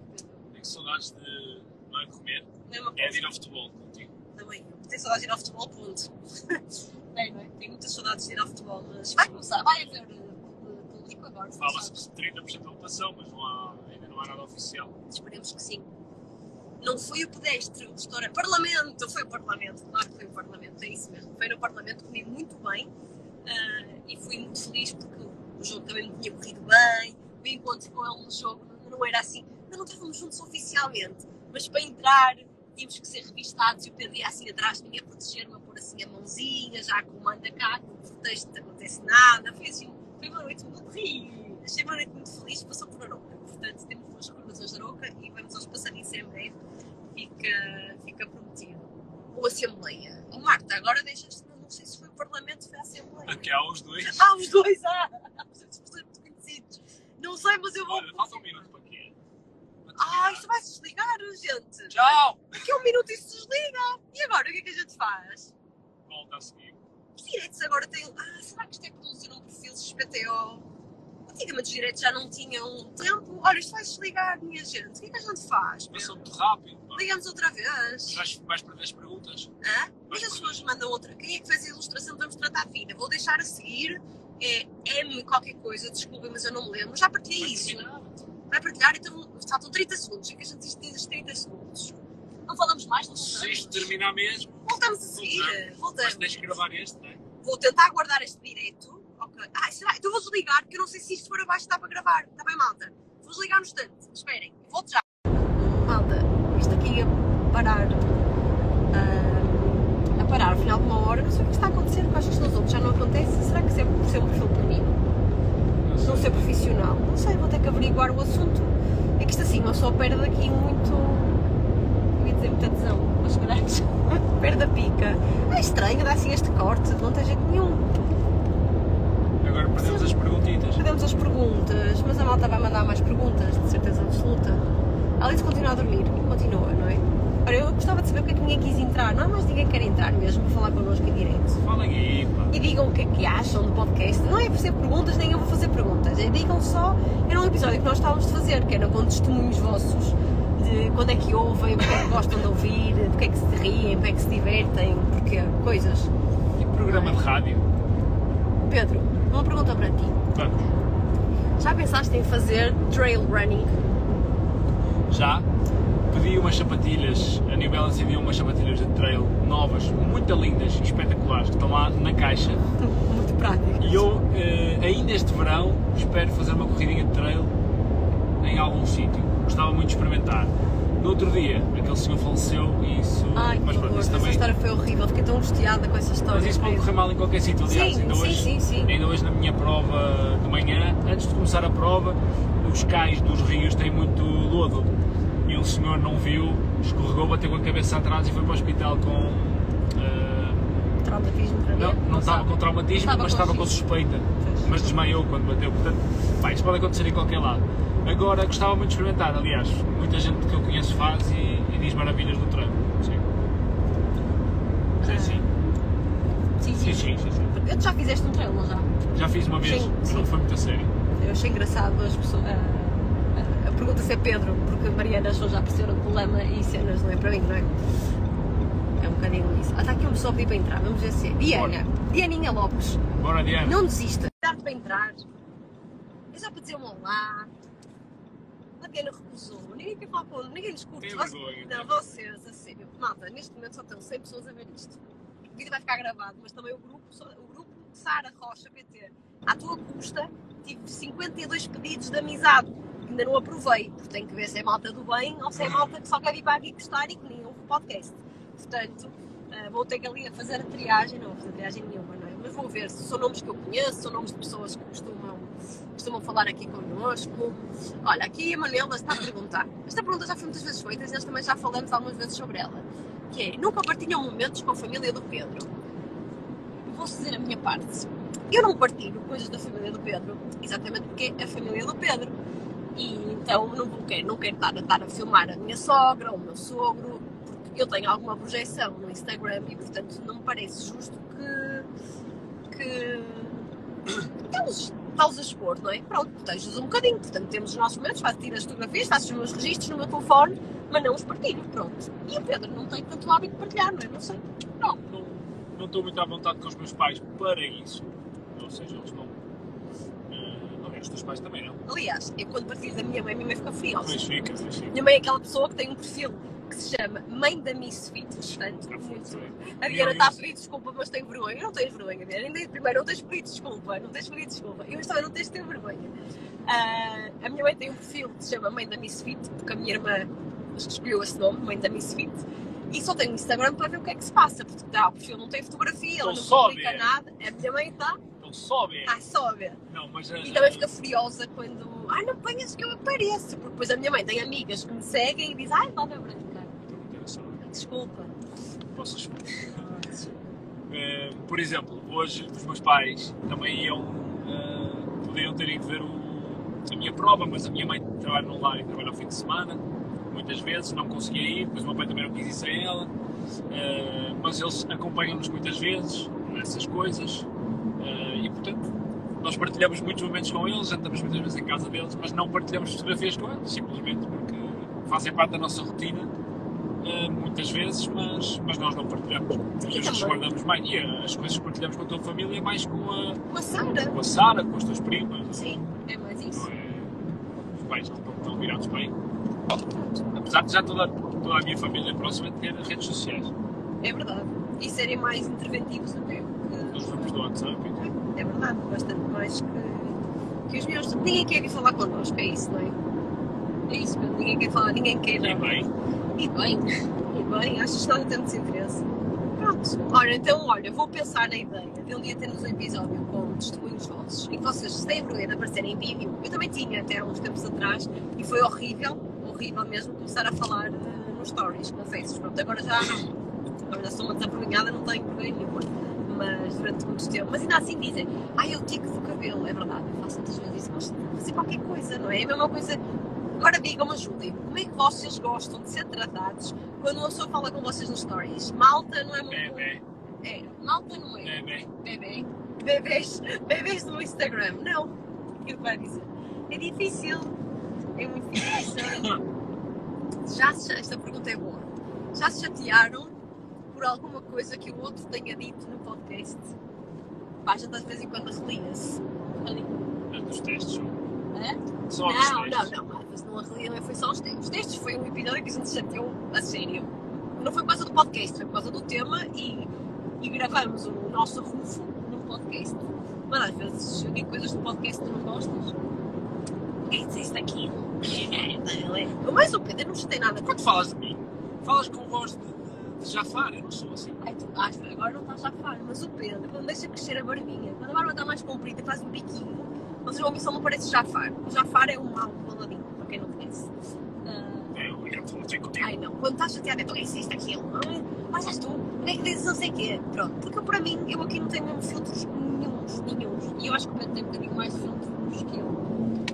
Tenho saudades de. Não é de comer, é é de coisa. ir ao futebol contigo. Também. Tenho saudades de ir ao futebol, ponto. Bem, não é? Tenho muitas saudades de ir ao futebol, mas vai começar, vai haver eh, público agora. Fala-se que 30% da ocupação, mas não há, ainda não há nada oficial. Esperemos que sim. Não foi o pedestre, o restaurante. Parlamento! Foi o Parlamento, claro que foi o Parlamento, é isso mesmo. Foi no Parlamento, comi muito bem ah, e fui muito feliz porque o jogo também me tinha corrido bem. O encontro com ele no jogo não era assim. Ainda não estávamos juntos oficialmente, mas para entrar tínhamos que ser revistados e o Pedro ia assim atrás de mim a proteger-me, a pôr assim a mãozinha, já com o manda cá, com o protesto, não acontece nada. Foi assim, foi uma noite muito ri. Achei uma noite muito feliz, passou por Arouca. Portanto, temos boas recordações de Arouca e vamos aos passadiços em breve. Fica, fica prometido. Ou Assembleia. Oh, Marta, agora deixaste, não sei se foi o Parlamento ou foi a Assembleia. Aqui há os dois. Ah, os dois, ah! Os dois são muito conhecidos. Não sei, mas eu vou. Olha, falta um minuto para quê? Ah, isto vai se desligar, gente. Tchau! Daqui a um minuto isso se desliga. E agora, o que é que a gente faz? Volta a seguir. Os direitos agora têm. Ah, será que isto é produzir um perfil XPTO? Antigamente os direitos já não tinham tempo. Olha, isto vai se desligar, minha gente. O que é que a gente faz? Eu sou muito rápido. pá. Ligamos outra vez. Vais, vais perder as perguntas. Hã? Mas as pessoas mandam outra. Quem é que fez a ilustração? Vamos tratar a vida. Vou deixar a seguir. É M qualquer coisa, desculpem, mas eu não me lembro. Já partilhei isso. Vai partilhar, então faltam 30 segundos. É que a gente diz que diz 30 segundos. Não falamos mais, não Se voltamos. isto terminar mesmo, Voltamos a seguir. mas Voltamos. tens que gravar este, não é? Vou tentar guardar este direto. Ok. Ah, será? Então vou desligar, porque eu não sei se isto for abaixo dá para gravar. Está bem, malta? Vou desligar no instante. Esperem. Volto já. final de uma hora, não sei o que está a acontecer com as dos outros, já não acontece, será que sempre é por ser é um perfil pequenino? Não ser profissional? Não sei, vou ter que averiguar o assunto. É que isto assim, uma só perde aqui muito. Eu ia dizer muita tesão, mas grandes. perde a pica. É estranho, dá assim este corte, não tem jeito nenhum. Agora perdemos Sim. as perguntitas. Perdemos as perguntas, mas a malta vai mandar mais perguntas, de certeza absoluta. Além de continuar a dormir, continua, não é? Ora, eu gostava de saber porque é que ninguém quis entrar. Não há mais ninguém quer entrar mesmo para falar connosco em direto. Falem aí, pá. E digam o que é que acham do podcast. Não é por ser perguntas, nem eu vou fazer perguntas. É, digam só. Era um episódio que nós estávamos de fazer, que era com testemunhos vossos de quando é que ouvem, porque é que gostam de ouvir, porque é que se riem, porque é que se divertem, porque coisas. E programa de rádio? Pedro, uma pergunta para ti. Vamos. Já pensaste em fazer trail running? Já pedi umas sapatilhas, a New Balance enviou umas sapatilhas de trail novas, muito lindas, espetaculares, que estão lá na caixa. Muito prático. E eu, eh, ainda este verão, espero fazer uma corridinha de trail em algum sítio. Gostava muito de experimentar. No outro dia, aquele senhor faleceu e isso. Ai, mas pronto, isso Essa também. história foi horrível. Fiquei tão angustiada com essa história. Mas isso pode correr mal em qualquer sítio. Aliás, Sim, ainda, sim, hoje, sim, sim. ainda hoje na minha prova de manhã, antes de começar a prova, os cais dos rios têm muito lodo. Um senhor não viu, escorregou, bateu com a cabeça atrás e foi para o hospital com. eh, Traumatismo para mim. não, não estava sabe. com traumatismo, Estava mas com estava com suspeita. Pois. Mas desmaiou quando bateu. Portanto, pá, isso pode acontecer em qualquer lado. Agora, gostava muito de experimentar. Aliás, muita gente que eu conheço faz e, e diz maravilhas do treino. Sim. Sim, sim. Sim, Sim, sim, sim, sim. Eu já fizeste um trail, não já? Já fiz uma vez, Sim, mas não sim. foi muito a sério. Eu achei engraçado as pessoas. A, a, a pergunta se é Pedro, porque Mariana pessoas já perceberam que o lama e cenas não é para mim, não é? É um bocadinho isso. Ah, está aqui uma pessoa a pedir para entrar, vamos ver se é. Diana, Dianinha Lopes, Bora, Diana. não desista. Dar-te para entrar. É só para dizer um olá. A Diana recusou. Ninguém quer falar com ninguém lhes curte. Tem Vocês- vergonha, Não, vocês, a sério. Malta, neste momento só estão 100 pessoas a ver isto. O vídeo vai ficar gravado, mas também o grupo, o grupo Sara Rocha PT. À tua custa, tive 52 pedidos de amizade. Ainda não aprovei, porque tenho que ver se é malta do bem ou se é malta que só quer vir para aqui gostar e que nem ouve o podcast. Portanto, ah, vou ter que ali a fazer a triagem, não vou fazer triagem nenhuma, não é? Mas vou ver se são nomes que eu conheço, são nomes de pessoas que costumam, costumam falar aqui connosco. Olha, aqui a Manela está a perguntar. Esta pergunta já foi muitas vezes feita e nós também já falamos algumas vezes sobre ela. Que é, nunca partilham momentos com a família do Pedro? Vou dizer a minha parte. Eu não partilho coisas da família do Pedro, exatamente porque é a família do Pedro. E então não vou querer, não quero estar estar a filmar a minha sogra ou o meu sogro, porque eu tenho alguma projeção no Instagram e portanto não me parece justo que. que. está-los a expor, não é? Pronto, protejo-os um bocadinho. Portanto, temos os nossos momentos, faço tiro as fotografias, faço os meus registros no meu telefone, mas não os partilho, pronto. E o Pedro não tem tanto hábito de partilhar, não é? Não sei. Não, não, não estou muito à vontade com os meus pais para isso. Ou seja, eles não. Os teus pais também não. Aliás, eu quando partilho da minha mãe, a minha mãe fica furiosa. Pois fica, pois fica. Minha mãe é aquela pessoa que tem um perfil que se chama Mãe da Misfit, portanto, Já foi, muito. foi. A Diana está a pedir desculpa, mas tem vergonha. Eu não tenho vergonha, Diana. Ainda- Primeiro, não tens pedido desculpa. Não tens pedido desculpa. Eu também não tens de ter vergonha. Ah, a minha mãe tem um perfil que se chama Mãe da Misfit, porque a minha irmã escolheu esse nome, Mãe da Misfit. E só tem um Instagram para ver o que é que se passa, porque tá, o perfil não tem fotografia, ela não publica é. nada. A minha mãe está, sobe. ah, ver. Não, mas. E também fica furiosa quando. Ai, não ponhas que eu apareço. Porque depois a minha mãe tem amigas que me seguem e diz: Ai, Valda Branca, desculpa. Posso explicar? Eh, por exemplo, hoje os meus pais também iam, eh, podiam ter ido ver o- a minha prova, mas a minha mãe trabalha no lar e trabalha ao fim de semana, muitas vezes, não conseguia ir, depois o meu pai também não quis ir sem ela, eh, mas eles acompanham-nos muitas vezes nessas coisas e portanto nós partilhamos muitos momentos com eles, andamos muitas vezes em casa deles, mas não partilhamos fotografias com eles, simplesmente porque fazem parte da nossa rotina Uh, muitas vezes, mas, mas nós não partilhamos. Vezes também. resguardamos mais. E uh, as coisas que partilhamos com a tua família é mais com a, Com a Sara. com a Sara, com as tuas primas. Sim, é mais Não isso. é? Os pais não estão tão virados aí. Apesar de já toda, toda a minha família próxima ter redes sociais, É verdade. E serem mais interventivos até. Nos grupos do WhatsApp tudo. É verdade, bastante mais que, que os meus. Ninguém quer vir falar connosco, é isso, não é? É isso, meu. ninguém quer falar, ninguém quer. E bem, E bem, e bem, acho que está a ter desinteresse. Pronto. Ora, então, olha, vou pensar na ideia de um dia termos um episódio com testemunhos vossos e que vocês se têm vergonha de aparecer em vídeo. Eu também tinha até há uns tempos atrás e foi horrível, horrível mesmo, começar a falar eh, nos stories, confesso. Pronto, agora já não. Agora já sou uma desavergonhada, não tenho vergonha nenhuma. Mas durante muito tempo. Mas ainda assim dizem, ai, eu tico do cabelo. É verdade, eu faço muitas vezes isso, gosto de fazer qualquer coisa, não é? É a mesma coisa. Agora digam-me, ajudem como é que vocês gostam de ser tratados quando uma pessoa fala com vocês nos stories? Malta não é muito. Bebê, É, malta não é. bebê. Bebê. Bebês, bebês do Instagram. Não. O que vai dizer? É difícil. É muito difícil. Já se, esta pergunta é boa. Já se chatearam por alguma coisa que o outro tenha dito no podcast? Pá, gente às vezes em quando relia-se. É dos testes. Hã? Só dos Não, não, testes. não. Às vezes não relia, foi só os testes. Os testes foi um episódio que a gente chateou a sério. Não foi por causa do podcast, foi por causa do tema e, e gravamos o nosso rufo no podcast. Mas às vezes eu digo coisas no podcast que tu não gostas. Quem disseste aquilo? Mas o Pedro não chatei nada. Quando falas de mim, falas com voz de, de, de Jafar, eu não sou assim. Ai, tu, ah, agora não estás a falar, mas o Pedro, quando deixa crescer a barbinha, quando a barba está mais comprida faz um biquinho, vocês vão ver só não parece Jafar. O Jafar é um mau baladinho, para quem não conhece. Ah, Eu já estou contigo. Ai não, quando estás chateada, então é isto, aquilo. Ai, Mas és tu, é que dizes não sei o quê? Pronto, porque para mim, eu aqui não tenho mesmo filtros nenhums, nenhums. E eu acho que o Pedro tem um bocadinho mais filtros que eu.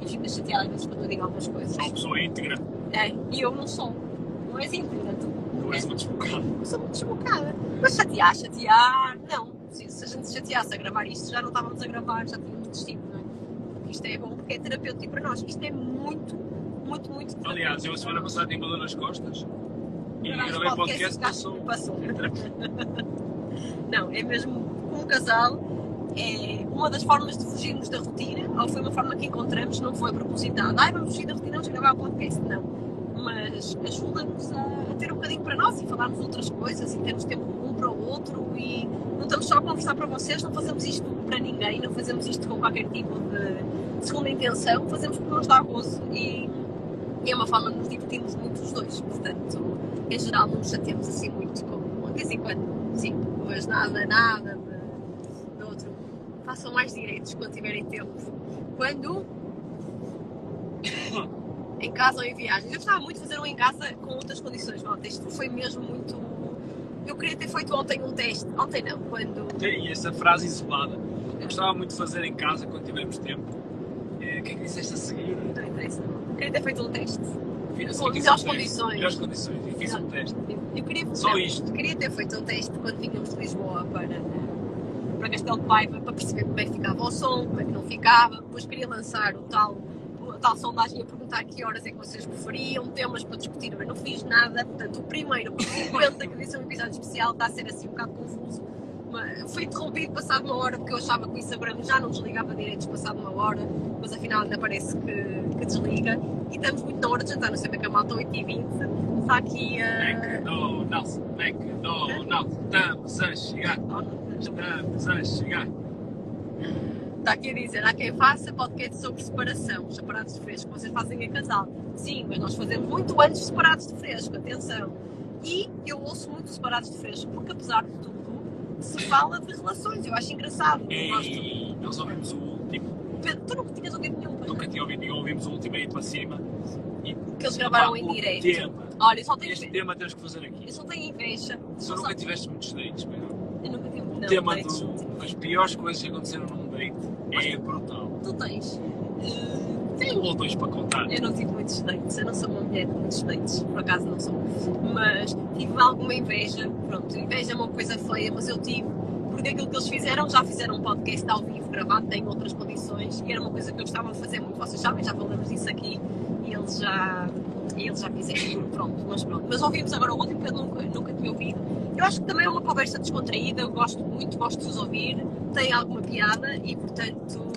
Eu fico chateada às vezes quando eu digo algumas coisas. Sou uma pessoa íntegra, É, e eu não sou. Não és íntegra, tu. Uma desbocada. Sou muito desbocada. Mas chatear, chatear, não. Se, se a gente se chateasse a gravar isto, já não estávamos a gravar, já tínhamos desistido, não é? Porque isto é bom porque é terapêutico para nós. Isto é muito, muito, muito terapêutico. Aliás, eu a semana passada uma dor nas costas e gravei podcast podcast e passou. passou. Não, é mesmo como casal, é uma das formas de fugirmos da rotina, ou foi uma forma que encontramos, não foi propositada. Ai, vamos fugir da rotina, vamos gravar o podcast. Não. Mas ajuda-nos a, ter um bocadinho para nós e falarmos outras coisas e termos tempo um para o outro e não estamos só a conversar para vocês, não fazemos isto para ninguém, não fazemos isto com qualquer tipo de segunda intenção, fazemos porque nos dá gozo e, e é uma forma de nos divertirmos muito os dois. Portanto, em geral, não nos chateamos assim muito, como de vez em quando, sim, mas nada, nada de, de outro. Façam mais direitos quando tiverem tempo. Quando? Em casa ou em viagens. Eu gostava muito de fazer um em casa com outras condições. Malta, isto foi mesmo muito. Eu queria ter feito ontem um teste. Ontem não, quando. Tem essa frase isolada. Eu gostava muito de fazer em casa quando tivermos tempo. Eh, O que é que disseste a seguir? Não interessa. Queria ter feito um teste. Fiz- Com melhores condições. Melhores condições. E fiz um teste. Eu queria, Só não, isto. queria ter feito um teste quando vínhamos de Lisboa para, para Castelo de Paiva para perceber como é que ficava o som, como é que não ficava. Depois queria lançar o tal, tal sondagem a perguntar que horas é que vocês preferiam, temas para discutir, mas não fiz nada. Portanto, o primeiro, por 50, que disse um episódio especial, está a ser assim um bocado confuso. Mas foi interrompido passado uma hora porque eu achava que o Instagram já não desligava direitos passado uma hora, mas afinal ainda parece que, que desliga. E estamos muito na hora de jantar, não sei bem que a malta 8h20 está aqui a. McDonald's, McDonald's, estamos a chegar, estamos a chegar. Está aqui a dizer, há quem faça podcast sobre separação, separados de fresco, vocês fazem em casal. Sim, mas nós fazemos muito antes separados de fresco, atenção. E eu ouço muito separados de fresco, porque apesar de tudo, se fala de relações, eu acho engraçado. Gosto. E nós ouvimos o último, Pedro, tu nunca tinhas ouvido nenhum, nunca tinha ouvido nenhum, ouvimos o último aí para cima. E, que eles gravaram em direto. Tema, Olha, só tenho este inveja. tema temos que fazer aqui. Eu só tenho inveja. Se tu só... nunca tiveste muitos dates, meu. eu nunca tive. O Não, tema não tive. do, das piores coisas que aconteceram num date é brutal. Tu tens. Tem um ou dois para contar. Eu não tive muitos dates, eu não sou uma mulher de muitos dates, por acaso não sou. Mas tive alguma inveja, pronto, inveja é uma coisa feia, mas eu tive, porque aquilo que eles fizeram, já fizeram um podcast ao vivo gravado, em outras condições, e era uma coisa que eu gostava de fazer muito, vocês sabem, já falamos disso aqui, e eles já, e eles já fizeram, pronto, mas pronto. Mas ouvimos agora o último que eu nunca, nunca tinha ouvido. Eu acho que também é uma conversa descontraída, eu gosto muito, gosto de os ouvir, tem alguma piada e, portanto,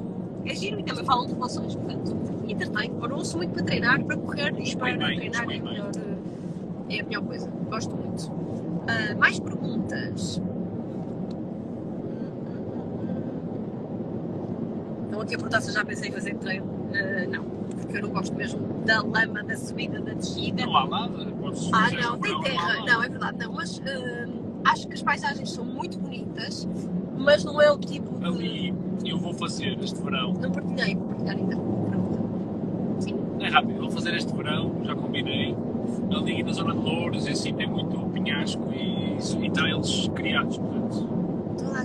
é giro e também falam de relações, portanto, entretém. Eu ouço muito para treinar, para correr e para Bem, treinar é melhor, é a melhor coisa. Gosto muito. Ah, mais perguntas? Estão aqui a perguntar se eu já pensei em fazer treino. Ah, não, porque eu não gosto mesmo da lama, da subida, da descida. Não há nada, podes Ah, não, tem não terra. Não, é verdade, não, mas hum, acho que as paisagens são muito bonitas, mas não é o tipo de. Ali eu vou fazer este verão. Não partilhei, vou partilhar ainda. Pronto. Sim. É rápido, vou fazer este verão, já combinei. Ali na zona de Louros e assim tem muito penhasco e, e trails criados, portanto.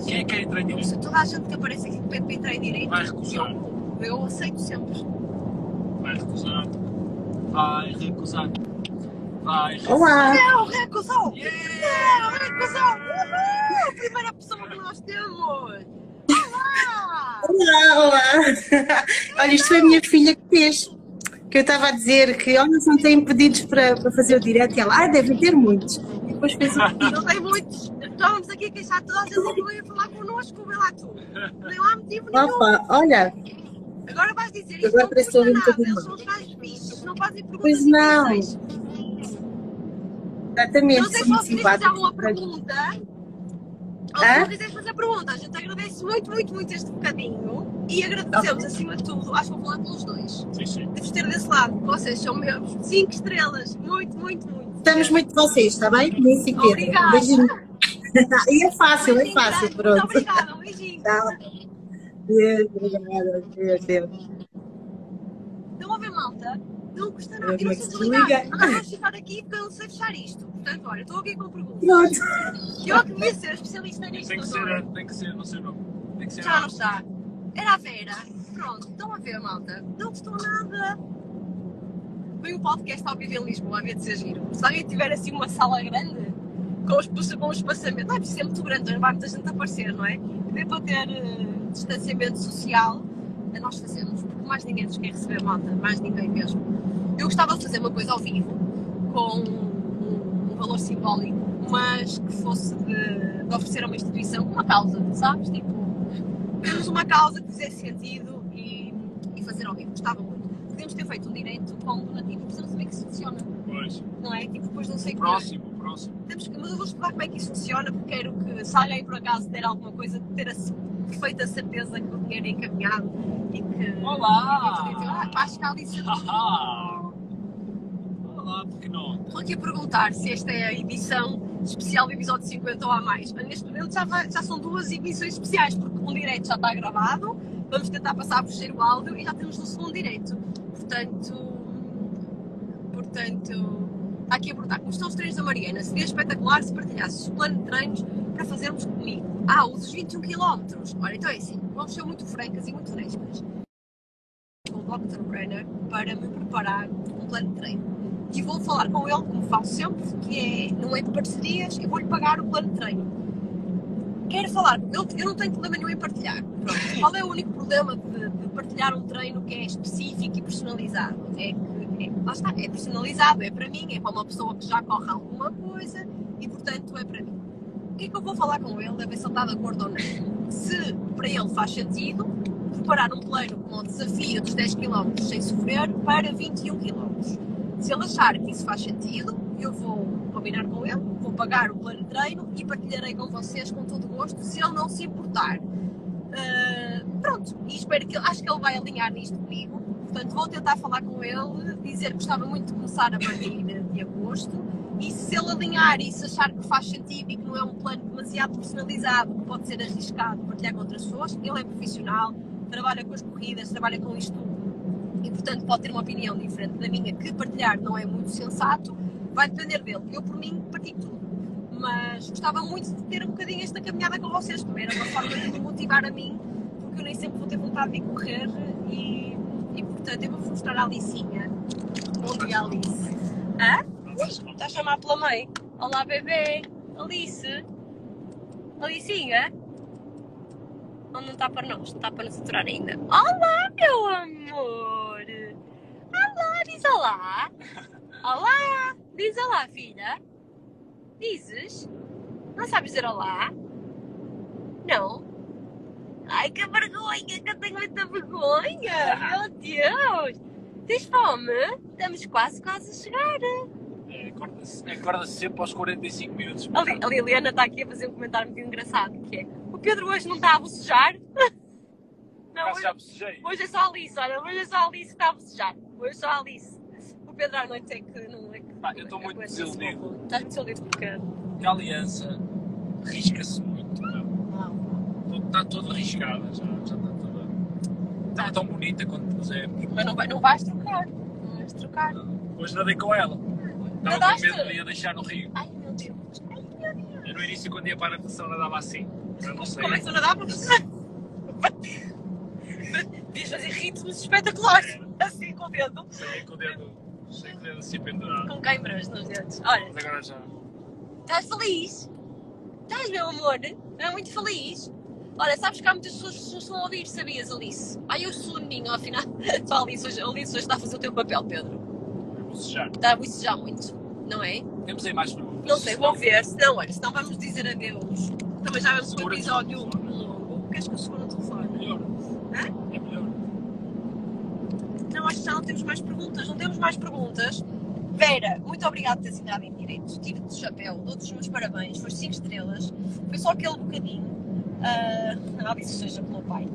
Quem é que quer entrar em direito? toda a gente que aparece aqui que pede para entrar em direito, Vai recusar. eu, eu aceito sempre. Vai recusar. Vai recusar. Vai. Olá! Não, recusou! Não, recusou! Uhul! Primeira pessoa que nós temos! Olá! Olá, olá! Olha, isto foi a minha filha que fez. Que eu estava a dizer que, olha, se não têm pedidos para, para fazer o direto. E ela, ah, devem ter muitos. E depois fez o pedido. Não tem muitos. Estávamos aqui a queixar toda a gente que não ia falar connosco, vê lá tu. Nem há motivo nenhum. Opa, olha, Agora vais dizer isto. Agora não parece que estou a custa ouvir um nada. bocadinho Eles são os mais bichos, não fazem perguntas Pois não. difíceis. Exatamente, Não sei se vocês fizer alguma pergunta. Ou se não quiser fazer pergunta, a gente agradece muito, muito, muito este bocadinho e agradecemos acima de tudo, acho que vou falar pelos dois. Sim, sim. Deves ter desse lado, vocês são meus 5 estrelas, muito, muito, muito. Gostamos muito de vocês, está bem? Nem se queda. Obrigada. Beijinho. E é fácil, é fácil, pronto. Muito obrigada, um beijinho. Tá. Deus, obrigada. Deus, Deus. Estão a ver, malta? Não custa nada. Eu não sei desligar. desligar. Agora vamos ficar aqui porque eu não sei fechar isto. Portanto, olha, estou aqui com perguntas. Pronto. Eu é que devia ser especialista nisto. Tem que agora. ser, tem que ser, não sei o nome. Tem que ser. Já não está. Era a Vera. Pronto, estão a ver, malta. Não gostou nada. Foi um podcast ao vivo em Lisboa, havia de ser giro. Se alguém tiver assim uma sala grande, com os, com os espaçamentos, não é preciso ser muito grande, não vai muita gente aparecer, não é? Dê para ter eh, distanciamento social, nós fazemos, porque mais ninguém nos quer receber malta, mais ninguém mesmo. Eu gostava de fazer uma coisa ao vivo, com um, um valor simbólico, mas que fosse de, de oferecer a uma instituição uma causa, sabes? Tipo, temos uma causa que fizesse sentido e, e fazer ao vivo. Gostava muito. Podíamos ter feito um direito com um donativo, precisamos saber que isso funciona, Pois. não é? Tipo, depois não sei como. Próximo, próximo. Temos que, mas eu vou estudar como é que isso funciona, porque quero que, se alguém por acaso der alguma coisa, ter a ce- perfeita certeza que o dinheiro é encaminhado e que. Olá! E que eu digo, ah, acho que há ali não? Estou aqui a perguntar se esta é a edição especial do episódio 50 ou há mais. Mas Neste momento já, vai- já são duas emissões especiais, porque um direito já está gravado, vamos tentar passar por cheiro áudio e já temos o segundo direito. Portanto, portanto, está aqui a perguntar como estão os treinos da Mariana. Seria espetacular se partilhasses o plano de treinos para fazermos comigo. Ah, os 21 km. Olha, então é assim, vamos ser muito francas e muito frescas. O Dr. Brenner para me preparar um plano de treino e vou falar com ele, como faço sempre, que é, não é de parcerias, eu vou-lhe pagar o plano de treino. Quero falar, eu, eu não tenho problema nenhum em partilhar. Pronto. Qual é o único problema de, de partilhar um treino que é específico e personalizado? É que, é, lá está, é personalizado, é para mim, é para uma pessoa que já corre alguma coisa e, portanto, é para mim. O que é que eu vou falar com ele, a ver se ele está de acordo ou não? Se para ele faz sentido preparar um plano com o desafio dos 10 km sem sofrer para 21 km. Se ele achar que isso faz sentido, eu vou combinar com ele, vou pagar o plano de treino e partilharei com vocês com todo o gosto, se ele não se importar. Ah, pronto, e espero que ele, acho que ele vai alinhar nisto comigo. Portanto, vou tentar falar com ele, dizer que gostava muito de começar a partir de agosto. E se ele alinhar e se achar que faz sentido e que não é um plano demasiado personalizado, que pode ser arriscado partilhar com outras pessoas, ele é profissional, trabalha com as corridas, trabalha com isto e portanto pode ter uma opinião diferente da minha que partilhar não é muito sensato, vai depender dele. Eu por mim partilho tudo, mas gostava muito de ter um bocadinho esta caminhada com vocês, também era uma forma de me motivar a mim, porque eu nem sempre vou ter vontade de correr e, e portanto eu vou mostrar a Alicinha. Bom dia Alice. Hã? Está a chamar pela mãe. Olá bebê. Alice. Alicinha. Ou não está para nós? Não está para nos aturar ainda. Olá, meu amor! Olá, diz olá! Olá! Diz olá, filha! Dizes? Não sabes dizer olá? Não? Ai, que vergonha! Que eu tenho muita vergonha! Meu Deus! Tens fome? Estamos quase, quase a chegar. É, Acorda-se acorda sempre aos 45 minutos. A Liliana está aqui a fazer um comentário muito engraçado, que é o Pedro hoje não está a bocejar? Não, hoje. Hoje é só a Alice, olha, hoje é só a Alice que está a bocejar. Hoje é só a Alice. O Pedro à noite é que não é que. Pá, eu estou muito é é desiludido. Estás muito desiludido porque. Que a aliança risca-se muito. Não. Está toda riscada já. Já está toda. Estava tão bonita quando pusemos. Mas não, vai, não vais trocar. Não vais trocar. Hoje nadei com ela. Estava com medo de a deixar no rio. Ai meu Deus. Ai meu Deus. Eu no início, quando ia para a natação, nadava assim. Já não sei. Como é que tu nadavas? Devias fazer ritmos espetaculares. Assim com o dedo. Saí com o dedo, saí com o dedo assim pendurado. Com câimbras nos dedos. Olha, Mas agora já. estás feliz? Estás, meu amor? É muito feliz? Olha, sabes que há muitas pessoas que nos estão a ouvir, sabias, Alice? Ai, eu sou menino, afinal. Tu, Alice, hoje, Alice hoje está a fazer o teu papel, Pedro. Sujar. Está a bocejar muito, não é? Temos aí mais perguntas. Não sei, vou ver. Se não, olha, senão vamos dizer adeus. Também já vamos um episódio longo. Queres que eu segure o É telefone? melhor. Hã? É melhor. Não temos mais perguntas. Não temos mais perguntas. Vera, muito obrigada por teres entrado em direito. Tive-te de chapéu, dou-te os meus parabéns. Foste 5 estrelas. Foi só aquele bocadinho. Ah, não, disse que seja pelo pai.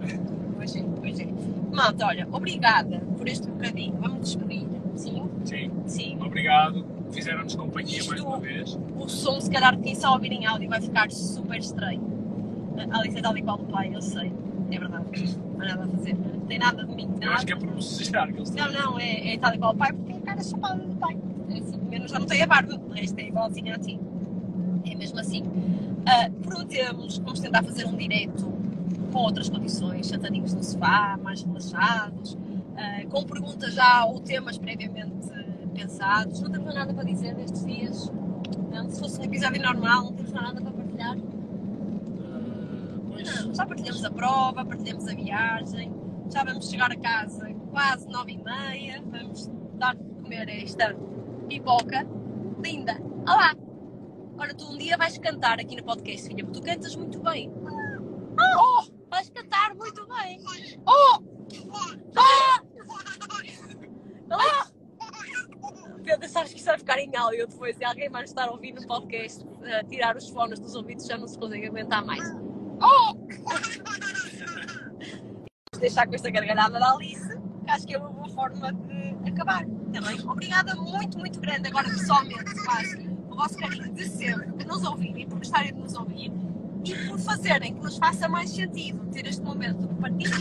Pois é, pois é. Malta, olha, obrigada por este bocadinho. Vamos despedir. Sim, Sim. sim. Obrigado. Fizeram-nos companhia mais Isto- uma vez. O som, se calhar, quem só ouvir em áudio vai ficar super estranho. A Alice é tal e qual o pai, eu sei. É verdade. Não há nada a fazer. Não tem nada de mim. tem Eu acho nada que é por que eles Não, não, é, é tal e qual o pai porque tem a cara chapada do pai. É assim, menos já não tem a barba, o resto é igualzinho a ti. É mesmo assim. Ah, prometemos vamos tentar fazer um direto com outras condições, sentadinhos no sofá, mais relaxados, ah, com perguntas já ou temas previamente pensados. Não temos nada para dizer nestes dias. Não, se fosse um episódio normal, não temos nada para partilhar. Não, já partilhamos a prova, partilhamos a viagem, já vamos chegar a casa quase nove e meia, vamos dar de comer esta pipoca linda. Olá! Agora tu um dia vais cantar aqui no podcast, filha, porque tu cantas muito bem. Oh! Vais cantar muito bem! Oh! Ah! Ah! Pedro, sabes que isso vai ficar em áudio depois e alguém vai estar ouvir no podcast, a tirar os fones dos ouvidos já não se consegue aguentar mais. Oh! Deixar com esta gargalhada da Alice, que acho que é uma boa forma de acabar. Também, obrigada muito, muito grande agora pessoalmente, quase, o vosso carinho de sempre, por nos ouvirem, por gostarem de nos ouvir e por fazerem que nos faça mais sentido ter este momento de partilha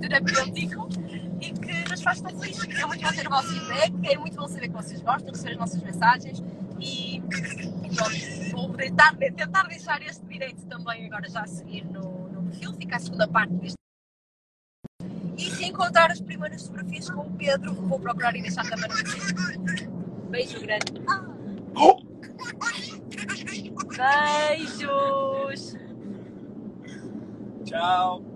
terapêutico e que nos faz tão felizes. É muito bom ter o vosso feedback, é muito bom saber que vocês gostam, receber as nossas mensagens e, vou tentar, tentar deixar este direito também agora já a seguir no, no perfil, fica a segunda parte deste. E se encontrar as primeiras fotografias com o Pedro, vou procurar e deixar também no. Beijo grande. Beijos! Tchau.